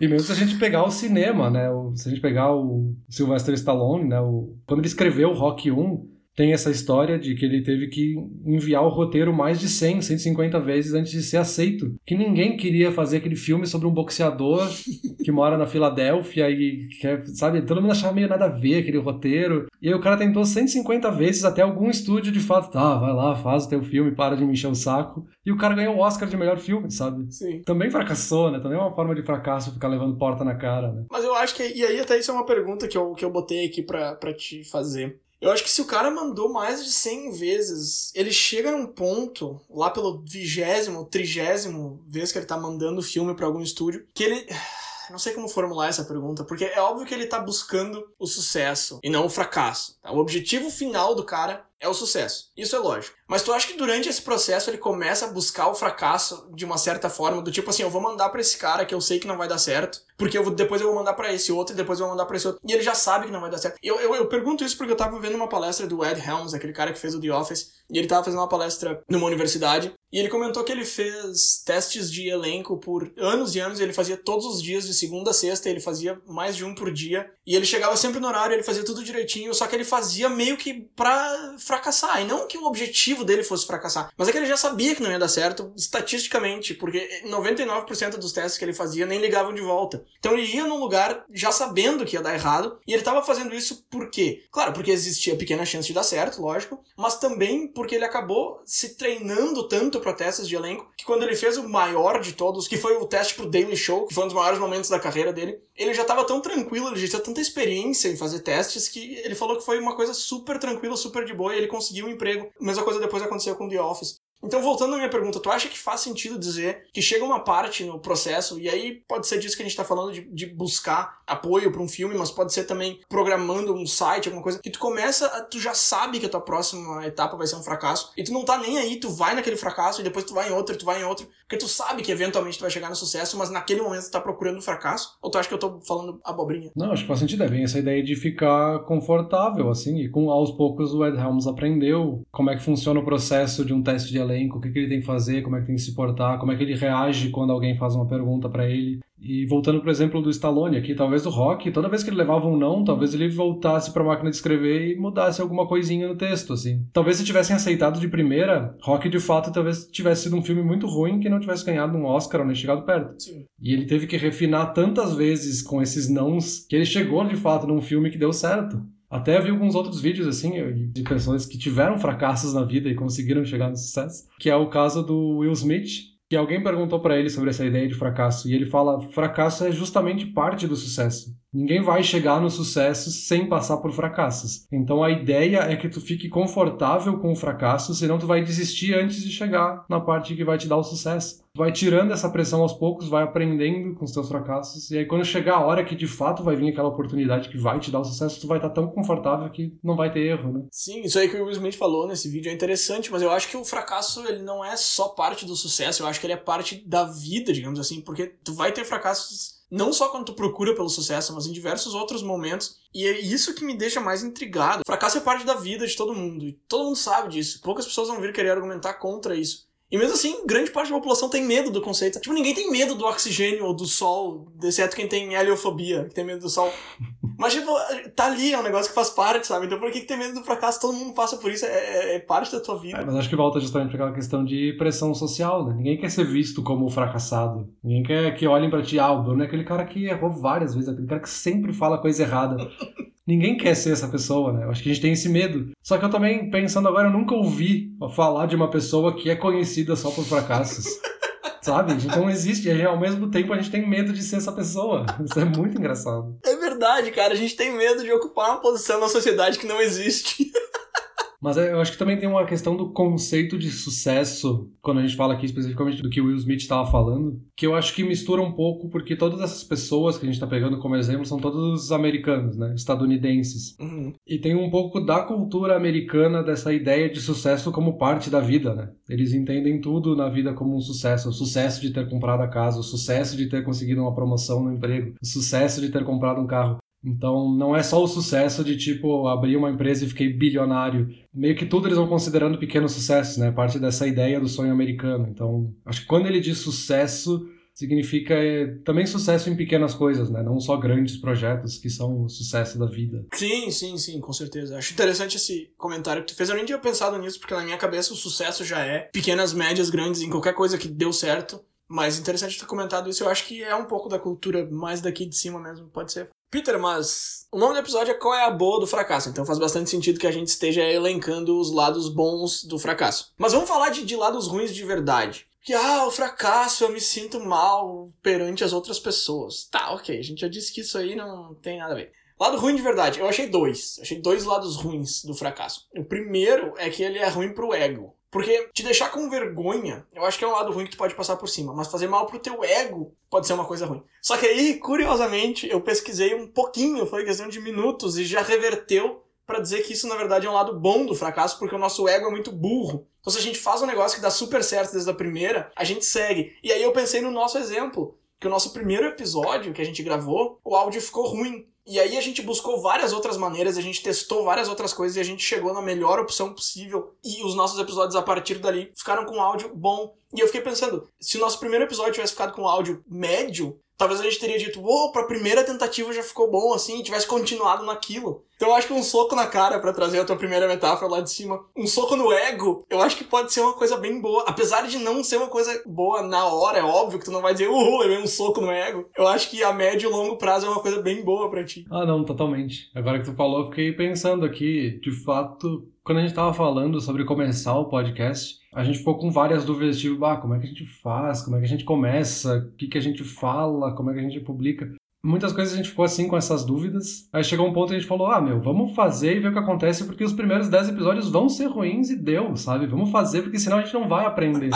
e mesmo se a gente pegar o cinema, né, se a gente pegar o Sylvester Stallone, né, o, quando ele escreveu o Rock 1, tem essa história de que ele teve que enviar o roteiro mais de 100, 150 vezes antes de ser aceito. Que ninguém queria fazer aquele filme sobre um boxeador que mora na Filadélfia e quer, sabe, todo mundo achava meio nada a ver aquele roteiro. E aí o cara tentou 150 vezes até algum estúdio de fato, tá, vai lá, faz o teu filme, para de me encher o saco. E o cara ganhou o Oscar de melhor filme, sabe? Sim. Também fracassou, né? Também é uma forma de fracasso ficar levando porta na cara, né? Mas eu acho que, e aí até isso é uma pergunta que eu, que eu botei aqui pra te fazer. Eu acho que se o cara mandou mais de 100 vezes, ele chega num ponto, lá pelo vigésimo, trigésimo vez que ele tá mandando o filme para algum estúdio, que ele. Não sei como formular essa pergunta, porque é óbvio que ele tá buscando o sucesso e não o fracasso. Tá? O objetivo final do cara é o sucesso. Isso é lógico. Mas tu acha que durante esse processo ele começa a buscar o fracasso de uma certa forma, do tipo assim, eu vou mandar para esse cara que eu sei que não vai dar certo, porque eu vou, depois eu vou mandar para esse outro e depois eu vou mandar para esse outro. E ele já sabe que não vai dar certo. Eu, eu, eu pergunto isso porque eu tava vendo uma palestra do Ed Helms, aquele cara que fez o The Office, e ele tava fazendo uma palestra numa universidade, e ele comentou que ele fez testes de elenco por anos e anos, e ele fazia todos os dias, de segunda a sexta, ele fazia mais de um por dia. E ele chegava sempre no horário, ele fazia tudo direitinho, só que ele fazia meio que pra fracassar. E não que o objetivo dele fosse fracassar, mas é que ele já sabia que não ia dar certo, estatisticamente, porque 99% dos testes que ele fazia nem ligavam de volta. Então ele ia num lugar já sabendo que ia dar errado, e ele tava fazendo isso por quê? Claro, porque existia pequena chance de dar certo, lógico, mas também porque ele acabou se treinando tanto para testes de elenco, que quando ele fez o maior de todos, que foi o teste pro Daily Show, que foi um dos maiores momentos da carreira dele, ele já tava tão tranquilo, ele já tinha tanta experiência em fazer testes que ele falou que foi uma coisa super tranquila, super de boa e ele conseguiu um emprego. A mesma coisa depois aconteceu com The Office. Então, voltando à minha pergunta, tu acha que faz sentido dizer que chega uma parte no processo, e aí pode ser disso que a gente tá falando, de, de buscar apoio para um filme, mas pode ser também programando um site, alguma coisa, que tu começa, a, tu já sabe que a tua próxima etapa vai ser um fracasso, e tu não tá nem aí, tu vai naquele fracasso, e depois tu vai em outro, tu vai em outro, porque tu sabe que eventualmente tu vai chegar no sucesso, mas naquele momento tu tá procurando um fracasso, ou tu acha que eu tô falando abobrinha? Não, acho que faz sentido, é bem essa ideia de ficar confortável, assim, e com aos poucos o Ed Helms aprendeu como é que funciona o processo de um teste de elenco, o que, que ele tem que fazer, como é que tem que se portar, como é que ele reage quando alguém faz uma pergunta para ele. E voltando pro exemplo do Stallone aqui, talvez o Rock, toda vez que ele levava um não, talvez ele voltasse para a máquina de escrever e mudasse alguma coisinha no texto, assim. Talvez se tivessem aceitado de primeira, Rock de fato talvez tivesse sido um filme muito ruim que não tivesse ganhado um Oscar ou nem chegado perto. Sim. E ele teve que refinar tantas vezes com esses nãos que ele chegou de fato num filme que deu certo. Até vi alguns outros vídeos, assim, de pessoas que tiveram fracassos na vida e conseguiram chegar no sucesso, que é o caso do Will Smith, que alguém perguntou para ele sobre essa ideia de fracasso, e ele fala: fracasso é justamente parte do sucesso. Ninguém vai chegar no sucesso sem passar por fracassos. Então a ideia é que tu fique confortável com o fracasso, senão tu vai desistir antes de chegar na parte que vai te dar o sucesso. Tu vai tirando essa pressão aos poucos, vai aprendendo com os teus fracassos, e aí quando chegar a hora que de fato vai vir aquela oportunidade que vai te dar o sucesso, tu vai estar tão confortável que não vai ter erro, né? Sim, isso aí que o Will Smith falou nesse vídeo é interessante, mas eu acho que o fracasso ele não é só parte do sucesso, eu acho que ele é parte da vida, digamos assim, porque tu vai ter fracassos não só quando tu procura pelo sucesso, mas em diversos outros momentos. E é isso que me deixa mais intrigado. Fracasso é parte da vida de todo mundo. E todo mundo sabe disso. Poucas pessoas vão vir querer argumentar contra isso. E mesmo assim, grande parte da população tem medo do conceito. Tipo, ninguém tem medo do oxigênio ou do sol, exceto quem tem heliofobia, que tem medo do sol. Mas, tipo, tá ali, é um negócio que faz parte, sabe? Então por que, que tem medo do fracasso? Todo mundo passa por isso, é, é, é parte da tua vida. É, mas acho que volta justamente para aquela questão de pressão social, né? Ninguém quer ser visto como fracassado. Ninguém quer que olhem para ti, ah, o Bruno é aquele cara que errou várias vezes, aquele cara que sempre fala coisa errada. Ninguém quer ser essa pessoa, né? Eu acho que a gente tem esse medo. Só que eu também, pensando agora, eu nunca ouvi falar de uma pessoa que é conhecida só por fracassos. Sabe? A gente não existe. E ao mesmo tempo a gente tem medo de ser essa pessoa. Isso é muito engraçado. É verdade, cara. A gente tem medo de ocupar uma posição na sociedade que não existe. Mas eu acho que também tem uma questão do conceito de sucesso, quando a gente fala aqui especificamente do que o Will Smith estava falando, que eu acho que mistura um pouco, porque todas essas pessoas que a gente está pegando como exemplo são todos americanos, né? Estadunidenses. Uhum. E tem um pouco da cultura americana dessa ideia de sucesso como parte da vida, né? Eles entendem tudo na vida como um sucesso. O sucesso de ter comprado a casa, o sucesso de ter conseguido uma promoção no emprego, o sucesso de ter comprado um carro. Então, não é só o sucesso de, tipo, abrir uma empresa e fiquei bilionário. Meio que tudo eles vão considerando pequenos sucessos, né? Parte dessa ideia do sonho americano. Então, acho que quando ele diz sucesso, significa é, também sucesso em pequenas coisas, né? Não só grandes projetos que são o sucesso da vida. Sim, sim, sim, com certeza. Acho interessante esse comentário que tu fez. Eu nem tinha pensado nisso, porque na minha cabeça o sucesso já é pequenas, médias, grandes, em qualquer coisa que deu certo. Mas interessante ter comentado isso. Eu acho que é um pouco da cultura mais daqui de cima mesmo, pode ser. Peter, mas o nome do episódio é Qual é a Boa do Fracasso, então faz bastante sentido que a gente esteja elencando os lados bons do fracasso. Mas vamos falar de, de lados ruins de verdade. Que, ah, o fracasso, eu me sinto mal perante as outras pessoas. Tá, ok, a gente já disse que isso aí não tem nada a ver. Lado ruim de verdade, eu achei dois. Achei dois lados ruins do fracasso. O primeiro é que ele é ruim pro ego. Porque te deixar com vergonha, eu acho que é um lado ruim que tu pode passar por cima, mas fazer mal pro teu ego pode ser uma coisa ruim. Só que aí, curiosamente, eu pesquisei um pouquinho, foi questão de minutos, e já reverteu para dizer que isso na verdade é um lado bom do fracasso, porque o nosso ego é muito burro. Então se a gente faz um negócio que dá super certo desde a primeira, a gente segue. E aí eu pensei no nosso exemplo, que o nosso primeiro episódio que a gente gravou, o áudio ficou ruim. E aí a gente buscou várias outras maneiras, a gente testou várias outras coisas e a gente chegou na melhor opção possível. E os nossos episódios a partir dali ficaram com áudio bom. E eu fiquei pensando, se o nosso primeiro episódio tivesse ficado com áudio médio, talvez a gente teria dito, uou, pra primeira tentativa já ficou bom, assim, e tivesse continuado naquilo. Então eu acho que um soco na cara, para trazer a tua primeira metáfora lá de cima, um soco no ego, eu acho que pode ser uma coisa bem boa. Apesar de não ser uma coisa boa na hora, é óbvio que tu não vai dizer, uhul, levei um soco no ego. Eu acho que a médio e longo prazo é uma coisa bem boa para ti. Ah, não, totalmente. Agora que tu falou, eu fiquei pensando aqui, de fato, quando a gente tava falando sobre começar o podcast, a gente ficou com várias dúvidas, tipo, ah, como é que a gente faz, como é que a gente começa, o que, que a gente fala, como é que a gente publica. Muitas coisas a gente ficou assim com essas dúvidas. Aí chegou um ponto que a gente falou: ah, meu, vamos fazer e ver o que acontece, porque os primeiros 10 episódios vão ser ruins e deu, sabe? Vamos fazer, porque senão a gente não vai aprender.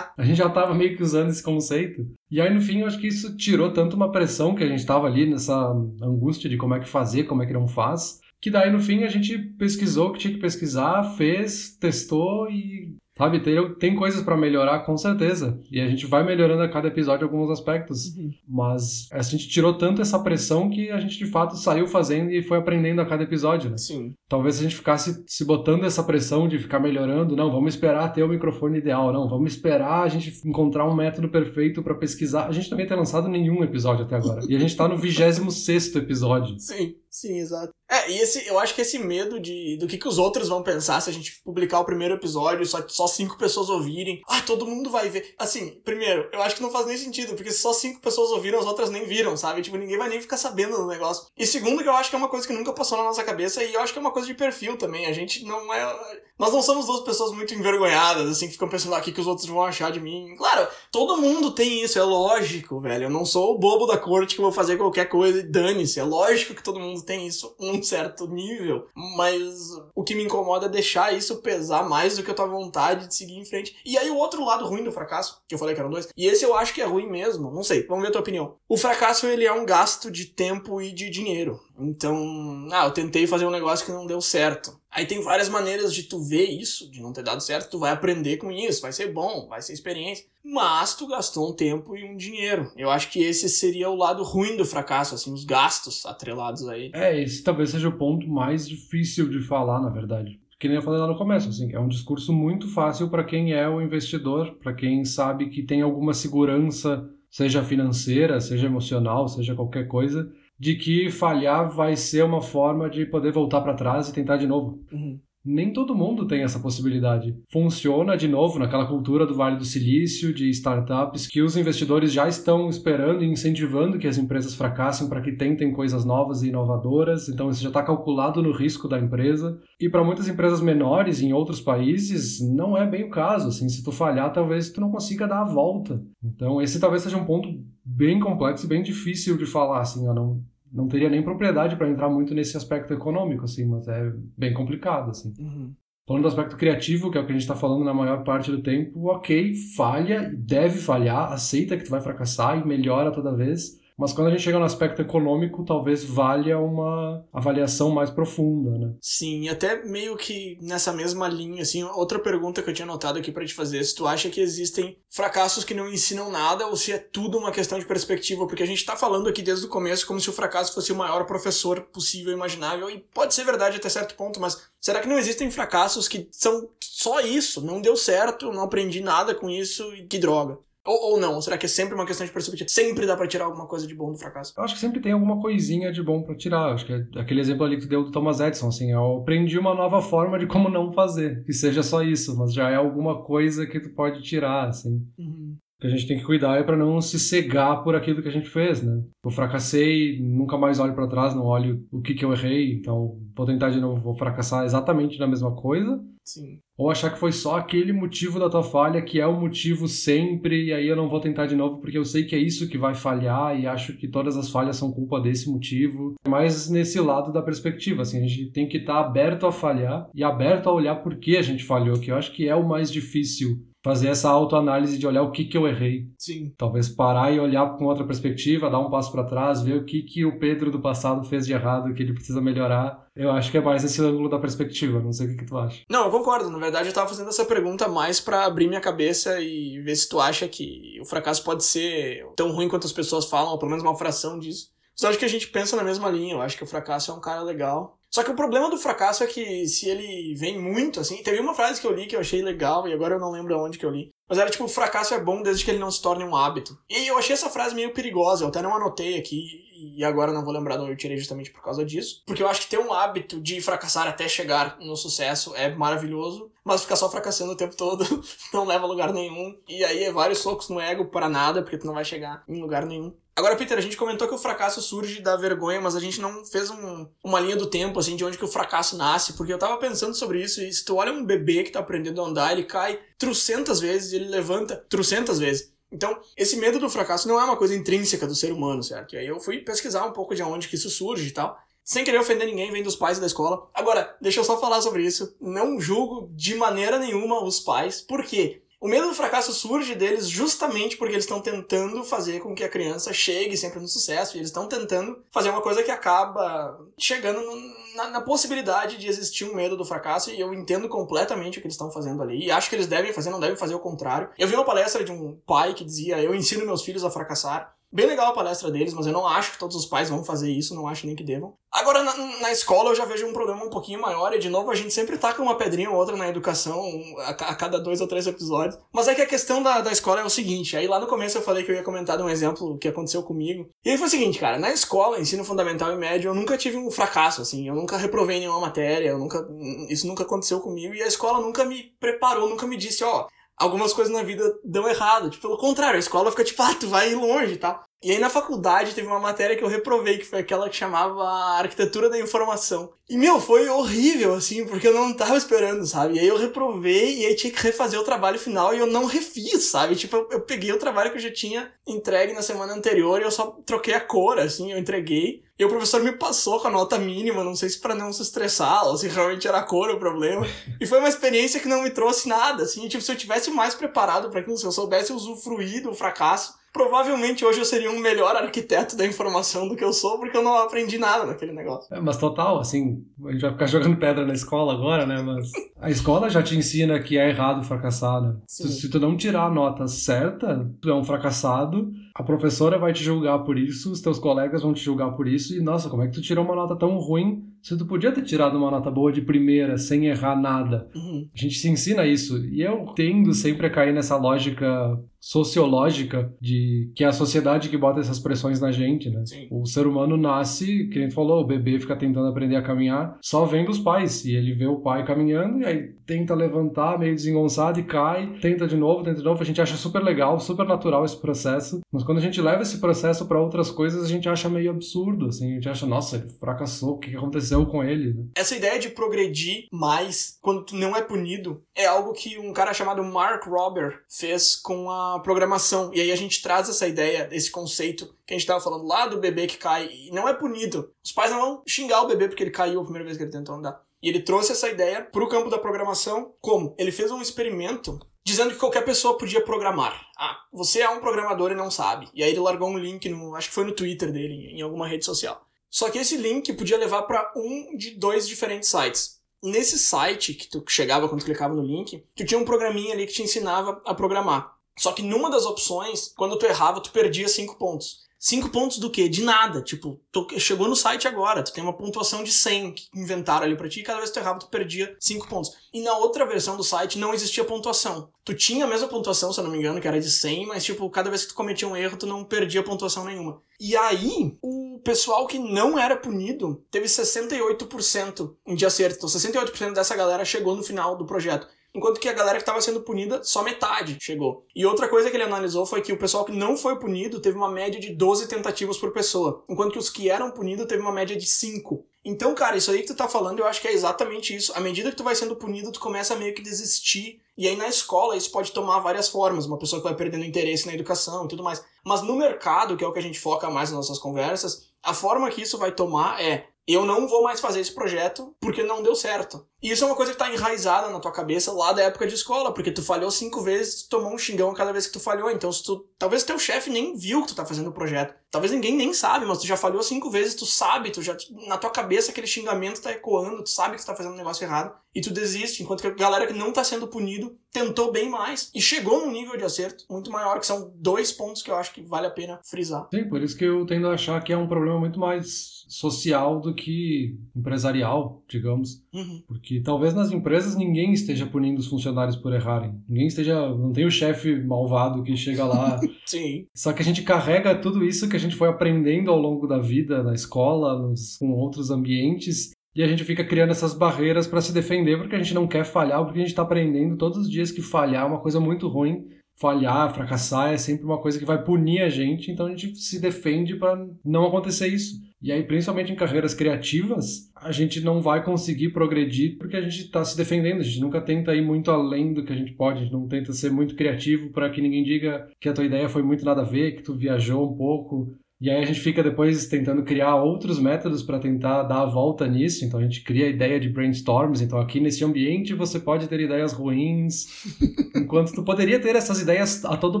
a gente já tava meio que usando esse conceito. E aí, no fim, eu acho que isso tirou tanto uma pressão que a gente tava ali nessa angústia de como é que fazer, como é que não faz, que daí, no fim, a gente pesquisou o que tinha que pesquisar, fez, testou e Sabe, tem, tem coisas para melhorar, com certeza. E a gente vai melhorando a cada episódio alguns aspectos. Uhum. Mas a gente tirou tanto essa pressão que a gente de fato saiu fazendo e foi aprendendo a cada episódio, né? Sim. Talvez se a gente ficasse se botando essa pressão de ficar melhorando, não, vamos esperar ter o microfone ideal, não, vamos esperar a gente encontrar um método perfeito para pesquisar. A gente também tem lançado nenhum episódio até agora. e a gente tá no 26 episódio. Sim. Sim, exato. É, e esse, eu acho que esse medo de do que, que os outros vão pensar se a gente publicar o primeiro episódio só, só cinco pessoas ouvirem. Ah, todo mundo vai ver. Assim, primeiro, eu acho que não faz nem sentido, porque se só cinco pessoas ouviram, as outras nem viram, sabe? Tipo, ninguém vai nem ficar sabendo do negócio. E segundo, que eu acho que é uma coisa que nunca passou na nossa cabeça e eu acho que é uma coisa de perfil também. A gente não é. Nós não somos duas pessoas muito envergonhadas, assim, que ficam pensando, ah, o que, que os outros vão achar de mim. Claro, todo mundo tem isso, é lógico, velho. Eu não sou o bobo da corte que vou fazer qualquer coisa e dane-se. É lógico que todo mundo tem isso num certo nível. Mas o que me incomoda é deixar isso pesar mais do que a tua vontade de seguir em frente. E aí o outro lado ruim do fracasso, que eu falei que eram dois, e esse eu acho que é ruim mesmo. Não sei, vamos ver a tua opinião. O fracasso, ele é um gasto de tempo e de dinheiro. Então, ah, eu tentei fazer um negócio que não deu certo. Aí tem várias maneiras de tu ver isso, de não ter dado certo, tu vai aprender com isso, vai ser bom, vai ser experiência. Mas tu gastou um tempo e um dinheiro. Eu acho que esse seria o lado ruim do fracasso, assim, os gastos atrelados a ele. É, esse talvez seja o ponto mais difícil de falar, na verdade. Que nem eu falei lá no começo, assim, é um discurso muito fácil para quem é o investidor, para quem sabe que tem alguma segurança, seja financeira, seja emocional, seja qualquer coisa, de que falhar vai ser uma forma de poder voltar para trás e tentar de novo. Uhum. Nem todo mundo tem essa possibilidade. Funciona de novo naquela cultura do Vale do Silício, de startups, que os investidores já estão esperando e incentivando que as empresas fracassem para que tentem coisas novas e inovadoras. Então isso já está calculado no risco da empresa. E para muitas empresas menores em outros países, não é bem o caso. Assim, se tu falhar, talvez tu não consiga dar a volta. Então esse talvez seja um ponto bem complexo e bem difícil de falar. Assim, eu não, não teria nem propriedade para entrar muito nesse aspecto econômico, assim, mas é bem complicado, assim. Uhum. Falando do aspecto criativo, que é o que a gente está falando na maior parte do tempo, ok, falha, deve falhar, aceita que tu vai fracassar e melhora toda vez, mas quando a gente chega no aspecto econômico, talvez valha uma avaliação mais profunda, né? Sim, até meio que nessa mesma linha, assim, outra pergunta que eu tinha notado aqui para te fazer, se tu acha que existem fracassos que não ensinam nada ou se é tudo uma questão de perspectiva, porque a gente tá falando aqui desde o começo como se o fracasso fosse o maior professor possível e imaginável, e pode ser verdade até certo ponto, mas será que não existem fracassos que são só isso, não deu certo, não aprendi nada com isso e que droga? Ou, ou não? Será que é sempre uma questão de perspectiva? Sempre dá para tirar alguma coisa de bom do fracasso? Eu acho que sempre tem alguma coisinha de bom para tirar. Acho que é aquele exemplo ali que tu deu do Thomas Edison, assim, eu aprendi uma nova forma de como não fazer, que seja só isso, mas já é alguma coisa que tu pode tirar, assim. Uhum que a gente tem que cuidar é para não se cegar por aquilo que a gente fez, né? Eu fracassei, nunca mais olho para trás, não olho o que que eu errei, então vou tentar de novo, vou fracassar exatamente na mesma coisa. Sim. Ou achar que foi só aquele motivo da tua falha que é o motivo sempre e aí eu não vou tentar de novo porque eu sei que é isso que vai falhar e acho que todas as falhas são culpa desse motivo. Mas nesse lado da perspectiva, assim, a gente tem que estar tá aberto a falhar e aberto a olhar por que a gente falhou, que eu acho que é o mais difícil fazer essa autoanálise de olhar o que que eu errei. Sim. Talvez parar e olhar com outra perspectiva, dar um passo para trás, ver o que que o Pedro do passado fez de errado, que ele precisa melhorar. Eu acho que é mais esse ângulo da perspectiva, não sei o que, que tu acha. Não, eu concordo. Na verdade, eu tava fazendo essa pergunta mais para abrir minha cabeça e ver se tu acha que o fracasso pode ser tão ruim quanto as pessoas falam, ou pelo menos uma fração disso. Eu acho que a gente pensa na mesma linha. Eu acho que o fracasso é um cara legal. Só que o problema do fracasso é que se ele vem muito, assim. Teve uma frase que eu li que eu achei legal, e agora eu não lembro aonde que eu li. Mas era tipo, o fracasso é bom desde que ele não se torne um hábito. E eu achei essa frase meio perigosa, eu até não anotei aqui, e agora não vou lembrar de onde eu tirei justamente por causa disso. Porque eu acho que ter um hábito de fracassar até chegar no sucesso é maravilhoso, mas ficar só fracassando o tempo todo não leva a lugar nenhum. E aí é vários socos no ego para nada, porque tu não vai chegar em lugar nenhum. Agora, Peter, a gente comentou que o fracasso surge da vergonha, mas a gente não fez um, uma linha do tempo, assim, de onde que o fracasso nasce, porque eu tava pensando sobre isso, e se tu olha um bebê que tá aprendendo a andar, ele cai trocentas vezes, ele levanta trocentas vezes. Então, esse medo do fracasso não é uma coisa intrínseca do ser humano, certo? E aí eu fui pesquisar um pouco de onde que isso surge e tal. Sem querer ofender ninguém, vem dos pais e da escola. Agora, deixa eu só falar sobre isso. Não julgo de maneira nenhuma os pais. Por quê? O medo do fracasso surge deles justamente porque eles estão tentando fazer com que a criança chegue sempre no sucesso. E eles estão tentando fazer uma coisa que acaba chegando no, na, na, possibilidade de existir um medo do fracasso. E eu entendo completamente o que eles estão fazendo ali. E acho que eles devem fazer, não devem fazer o contrário. Eu vi uma palestra de um pai que dizia: Eu ensino meus filhos a fracassar. Bem legal a palestra deles, mas eu não acho que todos os pais vão fazer isso, não acho nem que devam. Agora, na, na escola, eu já vejo um problema um pouquinho maior, e de novo, a gente sempre taca uma pedrinha ou outra na educação a, a cada dois ou três episódios. Mas é que a questão da, da escola é o seguinte: aí lá no começo eu falei que eu ia comentar de um exemplo que aconteceu comigo. E aí foi o seguinte, cara, na escola, ensino fundamental e médio, eu nunca tive um fracasso, assim, eu nunca reprovei nenhuma matéria, eu nunca. Isso nunca aconteceu comigo, e a escola nunca me preparou, nunca me disse, ó. Algumas coisas na vida dão errado. Tipo, pelo contrário, a escola fica tipo, ah, tu vai longe e tal. E aí na faculdade teve uma matéria que eu reprovei, que foi aquela que chamava Arquitetura da Informação. E, meu, foi horrível, assim, porque eu não tava esperando, sabe? E aí eu reprovei e aí tinha que refazer o trabalho final e eu não refiz, sabe? Tipo, eu, eu peguei o trabalho que eu já tinha entregue na semana anterior e eu só troquei a cor, assim, eu entreguei. E o professor me passou com a nota mínima, não sei se para não se estressar ou se realmente era a cor o problema. E foi uma experiência que não me trouxe nada, assim, tipo, se eu tivesse mais preparado para aquilo, se eu soubesse usufruir do fracasso, provavelmente hoje eu seria um melhor arquiteto da informação do que eu sou, porque eu não aprendi nada naquele negócio. É, mas total, assim, a gente vai ficar jogando pedra na escola agora, né? Mas a escola já te ensina que é errado fracassar, né? Se, se tu não tirar a nota certa, tu é um fracassado, a professora vai te julgar por isso, os teus colegas vão te julgar por isso, e nossa, como é que tu tirou uma nota tão ruim se tu podia ter tirado uma nota boa de primeira, sem errar nada? Uhum. A gente se ensina isso. E eu tendo sempre a cair nessa lógica sociológica de que é a sociedade que bota essas pressões na gente, né? Sim. O ser humano nasce, que a gente falou, o bebê fica tentando aprender a caminhar, só vendo os pais. E ele vê o pai caminhando e aí tenta levantar, meio desengonçado e cai, tenta de novo, tenta de novo. A gente acha super legal, super natural esse processo. Mas quando a gente leva esse processo para outras coisas, a gente acha meio absurdo, assim. A gente acha, nossa, ele fracassou, o que aconteceu com ele? Essa ideia de progredir mais quando tu não é punido é algo que um cara chamado Mark Robert fez com a programação. E aí a gente traz essa ideia, esse conceito que a gente estava falando lá do bebê que cai e não é punido. Os pais não vão xingar o bebê porque ele caiu a primeira vez que ele tentou andar. E ele trouxe essa ideia para o campo da programação. Como? Ele fez um experimento dizendo que qualquer pessoa podia programar. Ah, você é um programador e não sabe. E aí ele largou um link no, acho que foi no Twitter dele, em alguma rede social. Só que esse link podia levar para um de dois diferentes sites. Nesse site que tu chegava quando tu clicava no link, tu tinha um programinha ali que te ensinava a programar. Só que numa das opções, quando tu errava, tu perdia 5 pontos. Cinco pontos do quê? De nada. Tipo, chegou no site agora, tu tem uma pontuação de 100 que inventaram ali pra ti e cada vez que tu errava, tu perdia cinco pontos. E na outra versão do site não existia pontuação. Tu tinha a mesma pontuação, se eu não me engano, que era de 100, mas tipo, cada vez que tu cometia um erro, tu não perdia pontuação nenhuma. E aí, o pessoal que não era punido teve 68% de acerto. Então, 68% dessa galera chegou no final do projeto enquanto que a galera que estava sendo punida, só metade chegou. E outra coisa que ele analisou foi que o pessoal que não foi punido teve uma média de 12 tentativas por pessoa, enquanto que os que eram punidos teve uma média de 5. Então, cara, isso aí que tu tá falando, eu acho que é exatamente isso. À medida que tu vai sendo punido, tu começa a meio que desistir. E aí na escola isso pode tomar várias formas, uma pessoa que vai perdendo interesse na educação e tudo mais. Mas no mercado, que é o que a gente foca mais nas nossas conversas, a forma que isso vai tomar é eu não vou mais fazer esse projeto porque não deu certo. E isso é uma coisa que tá enraizada na tua cabeça lá da época de escola, porque tu falhou cinco vezes, tu tomou um xingão cada vez que tu falhou. Então, se tu. Talvez teu chefe nem viu que tu tá fazendo o projeto. Talvez ninguém nem sabe, mas tu já falhou cinco vezes, tu sabe, tu já. Na tua cabeça aquele xingamento tá ecoando, tu sabe que tu tá fazendo um negócio errado. E tu desiste, enquanto que a galera que não tá sendo punido tentou bem mais. E chegou num nível de acerto muito maior, que são dois pontos que eu acho que vale a pena frisar. Sim, por isso que eu tendo a achar que é um problema muito mais social do que empresarial, digamos. Uhum. Porque talvez nas empresas ninguém esteja punindo os funcionários por errarem. Ninguém esteja. Não tem o chefe malvado que chega lá. Sim. Só que a gente carrega tudo isso que a gente foi aprendendo ao longo da vida, na escola, nos, com outros ambientes. E a gente fica criando essas barreiras para se defender porque a gente não quer falhar, porque a gente está aprendendo todos os dias que falhar é uma coisa muito ruim. Falhar, fracassar é sempre uma coisa que vai punir a gente, então a gente se defende para não acontecer isso. E aí, principalmente em carreiras criativas, a gente não vai conseguir progredir porque a gente está se defendendo. A gente nunca tenta ir muito além do que a gente pode. A gente não tenta ser muito criativo para que ninguém diga que a tua ideia foi muito nada a ver, que tu viajou um pouco. E aí a gente fica depois tentando criar outros métodos para tentar dar a volta nisso. Então a gente cria a ideia de brainstorms. Então aqui nesse ambiente você pode ter ideias ruins, enquanto tu poderia ter essas ideias a todo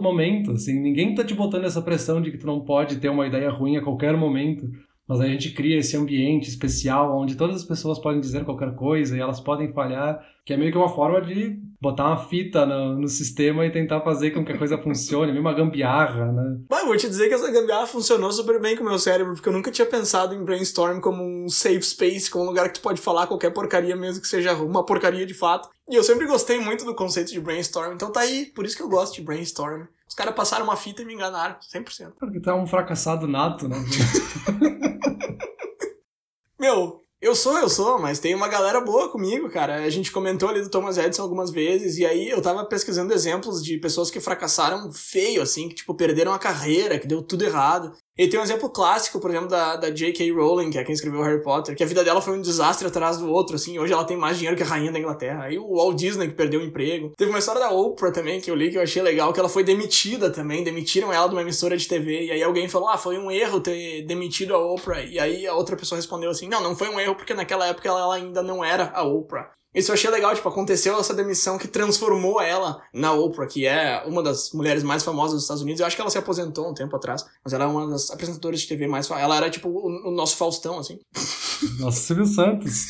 momento. Assim, ninguém tá te botando essa pressão de que tu não pode ter uma ideia ruim a qualquer momento. Mas a gente cria esse ambiente especial onde todas as pessoas podem dizer qualquer coisa e elas podem falhar, que é meio que uma forma de botar uma fita no, no sistema e tentar fazer com que a coisa funcione, meio uma gambiarra, né? Mas vou te dizer que essa gambiarra funcionou super bem com o meu cérebro, porque eu nunca tinha pensado em brainstorm como um safe space, como um lugar que tu pode falar qualquer porcaria, mesmo que seja uma porcaria de fato. E eu sempre gostei muito do conceito de brainstorm, então tá aí, por isso que eu gosto de brainstorm. Os caras passaram uma fita e me enganaram, 100%. Porque tu é um fracassado nato, né? Meu, eu sou, eu sou, mas tem uma galera boa comigo, cara. A gente comentou ali do Thomas Edison algumas vezes, e aí eu tava pesquisando exemplos de pessoas que fracassaram feio, assim, que, tipo, perderam a carreira, que deu tudo errado. E tem um exemplo clássico, por exemplo, da, da J.K. Rowling, que é quem escreveu Harry Potter, que a vida dela foi um desastre atrás do outro, assim. Hoje ela tem mais dinheiro que a rainha da Inglaterra. Aí o Walt Disney, que perdeu o emprego. Teve uma história da Oprah também, que eu li, que eu achei legal, que ela foi demitida também. Demitiram ela de uma emissora de TV. E aí alguém falou, ah, foi um erro ter demitido a Oprah. E aí a outra pessoa respondeu assim, não, não foi um erro, porque naquela época ela ainda não era a Oprah. Isso eu achei legal, tipo, aconteceu essa demissão que transformou ela na Oprah, que é uma das mulheres mais famosas dos Estados Unidos. Eu acho que ela se aposentou um tempo atrás, mas ela é uma das apresentadoras de TV mais famosas. Ela era, tipo, o, o nosso Faustão, assim. Nossa, Silvio Santos.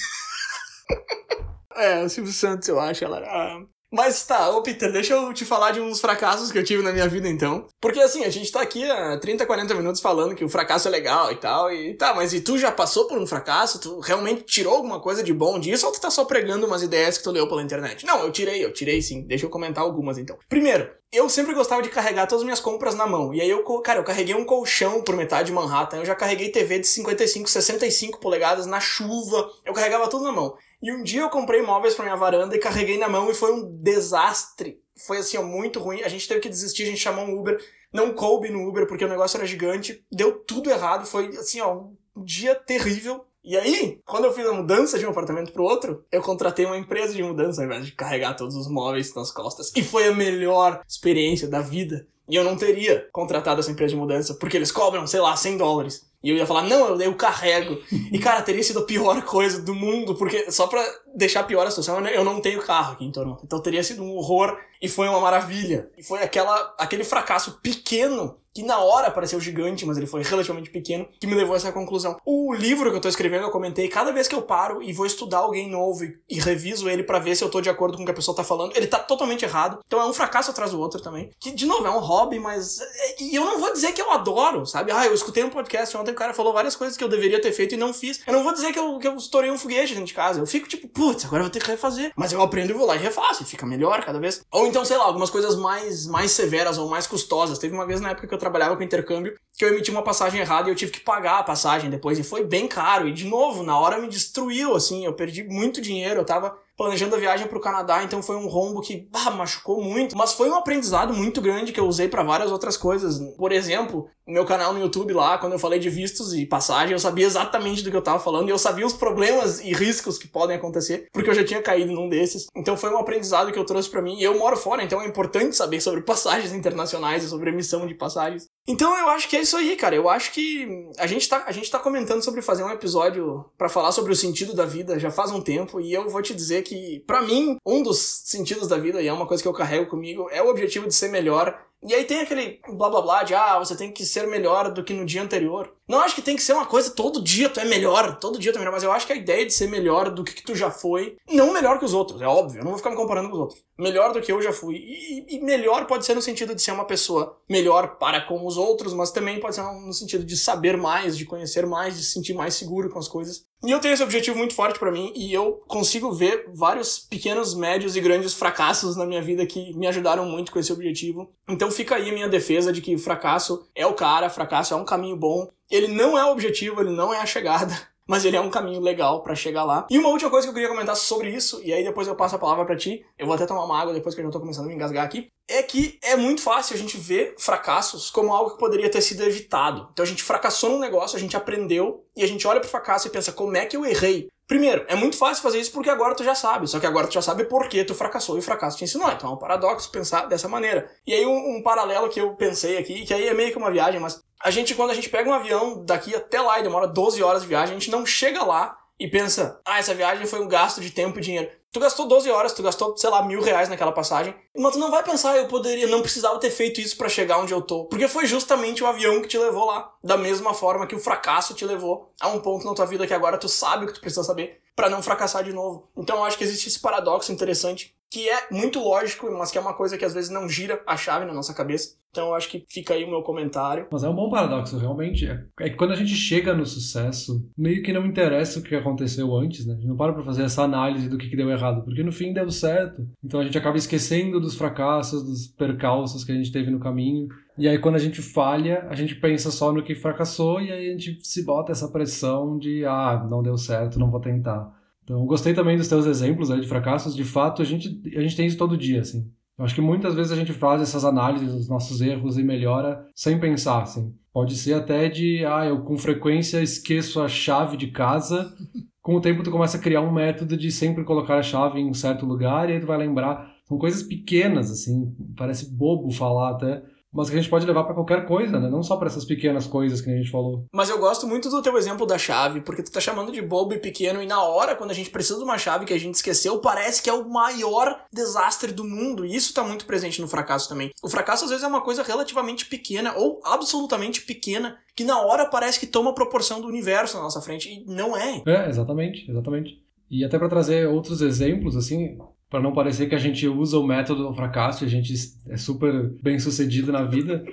é, o Silvio Santos, eu acho. Ela era mas tá, ô Peter, deixa eu te falar de uns fracassos que eu tive na minha vida então. Porque assim, a gente tá aqui há 30, 40 minutos falando que o fracasso é legal e tal, e tá, mas e tu já passou por um fracasso? Tu realmente tirou alguma coisa de bom disso ou tu tá só pregando umas ideias que tu leu pela internet? Não, eu tirei, eu tirei sim. Deixa eu comentar algumas então. Primeiro, eu sempre gostava de carregar todas as minhas compras na mão. E aí eu, cara, eu carreguei um colchão por metade de Manhattan, eu já carreguei TV de 55, 65 polegadas na chuva, eu carregava tudo na mão. E um dia eu comprei móveis para minha varanda e carreguei na mão e foi um desastre. Foi assim, ó, muito ruim. A gente teve que desistir, a gente chamou um Uber. Não coube no Uber porque o negócio era gigante. Deu tudo errado. Foi assim, ó, um dia terrível. E aí, quando eu fiz a mudança de um apartamento pro outro, eu contratei uma empresa de mudança ao invés de carregar todos os móveis nas costas. E foi a melhor experiência da vida. E eu não teria contratado essa empresa de mudança, porque eles cobram, sei lá, 100 dólares. E eu ia falar, não, eu, eu carrego. E, cara, teria sido a pior coisa do mundo, porque só pra deixar pior a situação, eu não tenho carro aqui em Toronto. Então teria sido um horror e foi uma maravilha. E foi aquela, aquele fracasso pequeno que na hora pareceu gigante, mas ele foi relativamente pequeno, que me levou a essa conclusão. O livro que eu tô escrevendo, eu comentei, cada vez que eu paro e vou estudar alguém novo e, e reviso ele para ver se eu tô de acordo com o que a pessoa tá falando, ele tá totalmente errado. Então é um fracasso atrás do outro também. Que, de novo, é um hobby, mas. E eu não vou dizer que eu adoro, sabe? Ah, eu escutei um podcast ontem, o cara falou várias coisas que eu deveria ter feito e não fiz. Eu não vou dizer que eu, que eu estourei um foguete dentro de casa. Eu fico tipo, putz, agora eu vou ter que refazer. Mas eu aprendo e vou lá e refaço, e fica melhor cada vez. Ou então, sei lá, algumas coisas mais, mais severas ou mais custosas. Teve uma vez na época que eu trabalhava com intercâmbio que eu emiti uma passagem errada e eu tive que pagar a passagem depois e foi bem caro e de novo na hora me destruiu assim eu perdi muito dinheiro eu tava planejando a viagem para o Canadá, então foi um rombo que bah, machucou muito, mas foi um aprendizado muito grande que eu usei para várias outras coisas. Por exemplo, no meu canal no YouTube lá, quando eu falei de vistos e passagem, eu sabia exatamente do que eu tava falando e eu sabia os problemas e riscos que podem acontecer, porque eu já tinha caído num desses. Então foi um aprendizado que eu trouxe para mim. E eu moro fora, então é importante saber sobre passagens internacionais e sobre emissão de passagens. Então eu acho que é isso aí, cara. Eu acho que a gente tá, a gente tá comentando sobre fazer um episódio para falar sobre o sentido da vida já faz um tempo e eu vou te dizer que para mim um dos sentidos da vida e é uma coisa que eu carrego comigo é o objetivo de ser melhor e aí tem aquele blá blá blá de ah, você tem que ser melhor do que no dia anterior. Não acho que tem que ser uma coisa todo dia tu é melhor, todo dia tu é melhor, mas eu acho que a ideia de ser melhor do que, que tu já foi, não melhor que os outros, é óbvio, eu não vou ficar me comparando com os outros. Melhor do que eu já fui. E, e melhor pode ser no sentido de ser uma pessoa melhor para com os outros, mas também pode ser no sentido de saber mais, de conhecer mais, de se sentir mais seguro com as coisas. E eu tenho esse objetivo muito forte para mim e eu consigo ver vários pequenos, médios e grandes fracassos na minha vida que me ajudaram muito com esse objetivo. Então fica aí a minha defesa de que fracasso é o cara, fracasso é um caminho bom. Ele não é o objetivo, ele não é a chegada, mas ele é um caminho legal para chegar lá. E uma última coisa que eu queria comentar sobre isso, e aí depois eu passo a palavra para ti, eu vou até tomar uma água depois que eu já tô começando a me engasgar aqui, é que é muito fácil a gente ver fracassos como algo que poderia ter sido evitado. Então a gente fracassou num negócio, a gente aprendeu, e a gente olha pro fracasso e pensa, como é que eu errei? Primeiro, é muito fácil fazer isso porque agora tu já sabe. Só que agora tu já sabe por que tu fracassou e o fracasso te ensinou. Então é um paradoxo pensar dessa maneira. E aí um, um, paralelo que eu pensei aqui, que aí é meio que uma viagem, mas a gente, quando a gente pega um avião daqui até lá e demora 12 horas de viagem, a gente não chega lá e pensa, ah, essa viagem foi um gasto de tempo e dinheiro. Tu gastou 12 horas, tu gastou, sei lá, mil reais naquela passagem. Mas tu não vai pensar, eu poderia, não precisava ter feito isso para chegar onde eu tô. Porque foi justamente o avião que te levou lá. Da mesma forma que o fracasso te levou a um ponto na tua vida que agora tu sabe o que tu precisa saber para não fracassar de novo. Então eu acho que existe esse paradoxo interessante que é muito lógico, mas que é uma coisa que às vezes não gira a chave na nossa cabeça. Então eu acho que fica aí o meu comentário. Mas é um bom paradoxo, realmente. É que quando a gente chega no sucesso, meio que não interessa o que aconteceu antes, né? A gente não para pra fazer essa análise do que, deu errado, porque no fim deu certo. Então a gente acaba esquecendo dos fracassos, dos percalços que a gente teve no caminho. E aí quando a gente falha, a gente pensa só no que fracassou e aí a gente se bota essa pressão de ah, não deu certo, não vou tentar. Então, gostei também dos teus exemplos aí de fracassos. De fato, a gente, a gente tem isso todo dia, assim. Eu acho que muitas vezes a gente faz essas análises dos nossos erros e melhora sem pensar, assim. Pode ser até de, ah, eu com frequência esqueço a chave de casa. Com o tempo tu começa a criar um método de sempre colocar a chave em um certo lugar e aí tu vai lembrar. São coisas pequenas, assim, parece bobo falar até, mas que a gente pode levar para qualquer coisa, né? Não só para essas pequenas coisas que a gente falou. Mas eu gosto muito do teu exemplo da chave, porque tu tá chamando de bobo e pequeno e na hora quando a gente precisa de uma chave que a gente esqueceu, parece que é o maior desastre do mundo. E isso tá muito presente no fracasso também. O fracasso às vezes é uma coisa relativamente pequena ou absolutamente pequena que na hora parece que toma proporção do universo na nossa frente e não é. É, exatamente, exatamente. E até para trazer outros exemplos assim, para não parecer que a gente usa o método do fracasso e a gente é super bem sucedido na vida.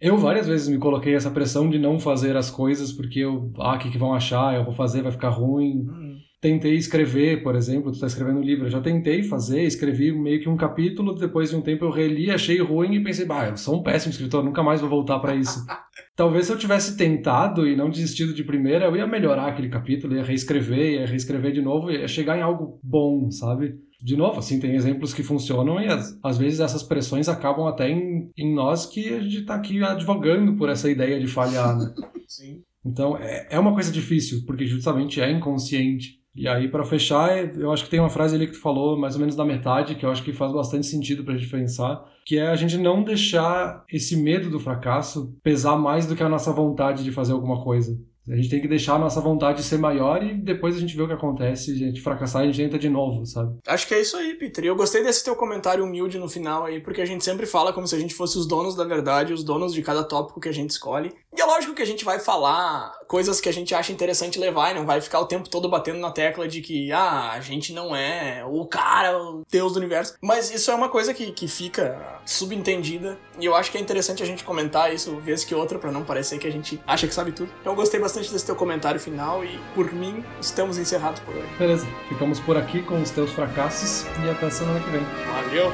Eu várias vezes me coloquei essa pressão de não fazer as coisas porque eu, ah, o que, que vão achar? Eu vou fazer, vai ficar ruim. Uhum. Tentei escrever, por exemplo, tu tá escrevendo um livro, eu já tentei fazer, escrevi meio que um capítulo, depois de um tempo eu reli, achei ruim e pensei, bah, eu sou um péssimo escritor, nunca mais vou voltar para isso. Talvez se eu tivesse tentado e não desistido de primeira, eu ia melhorar aquele capítulo, ia reescrever, ia reescrever de novo, ia chegar em algo bom, sabe? De novo, assim, tem exemplos que funcionam e às, às vezes essas pressões acabam até em, em nós que a gente está aqui advogando por essa ideia de falhar, né? Sim. Então, é, é uma coisa difícil, porque justamente é inconsciente. E aí, para fechar, eu acho que tem uma frase ali que tu falou, mais ou menos da metade, que eu acho que faz bastante sentido pra gente pensar, que é a gente não deixar esse medo do fracasso pesar mais do que a nossa vontade de fazer alguma coisa. A gente tem que deixar a nossa vontade ser maior e depois a gente vê o que acontece, a gente fracassar a gente entra de novo, sabe? Acho que é isso aí, Peter. Eu gostei desse teu comentário humilde no final aí, porque a gente sempre fala como se a gente fosse os donos da verdade, os donos de cada tópico que a gente escolhe. E é lógico que a gente vai falar coisas que a gente acha interessante levar e não vai ficar o tempo todo batendo na tecla de que, ah, a gente não é o cara, o deus do universo. Mas isso é uma coisa que, que fica subentendida e eu acho que é interessante a gente comentar isso vez que outra para não parecer que a gente acha que sabe tudo. Então eu gostei bastante desse teu comentário final e, por mim, estamos encerrados por hoje. Beleza, ficamos por aqui com os teus fracassos e até semana que vem. Valeu!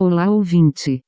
Olá ouvinte!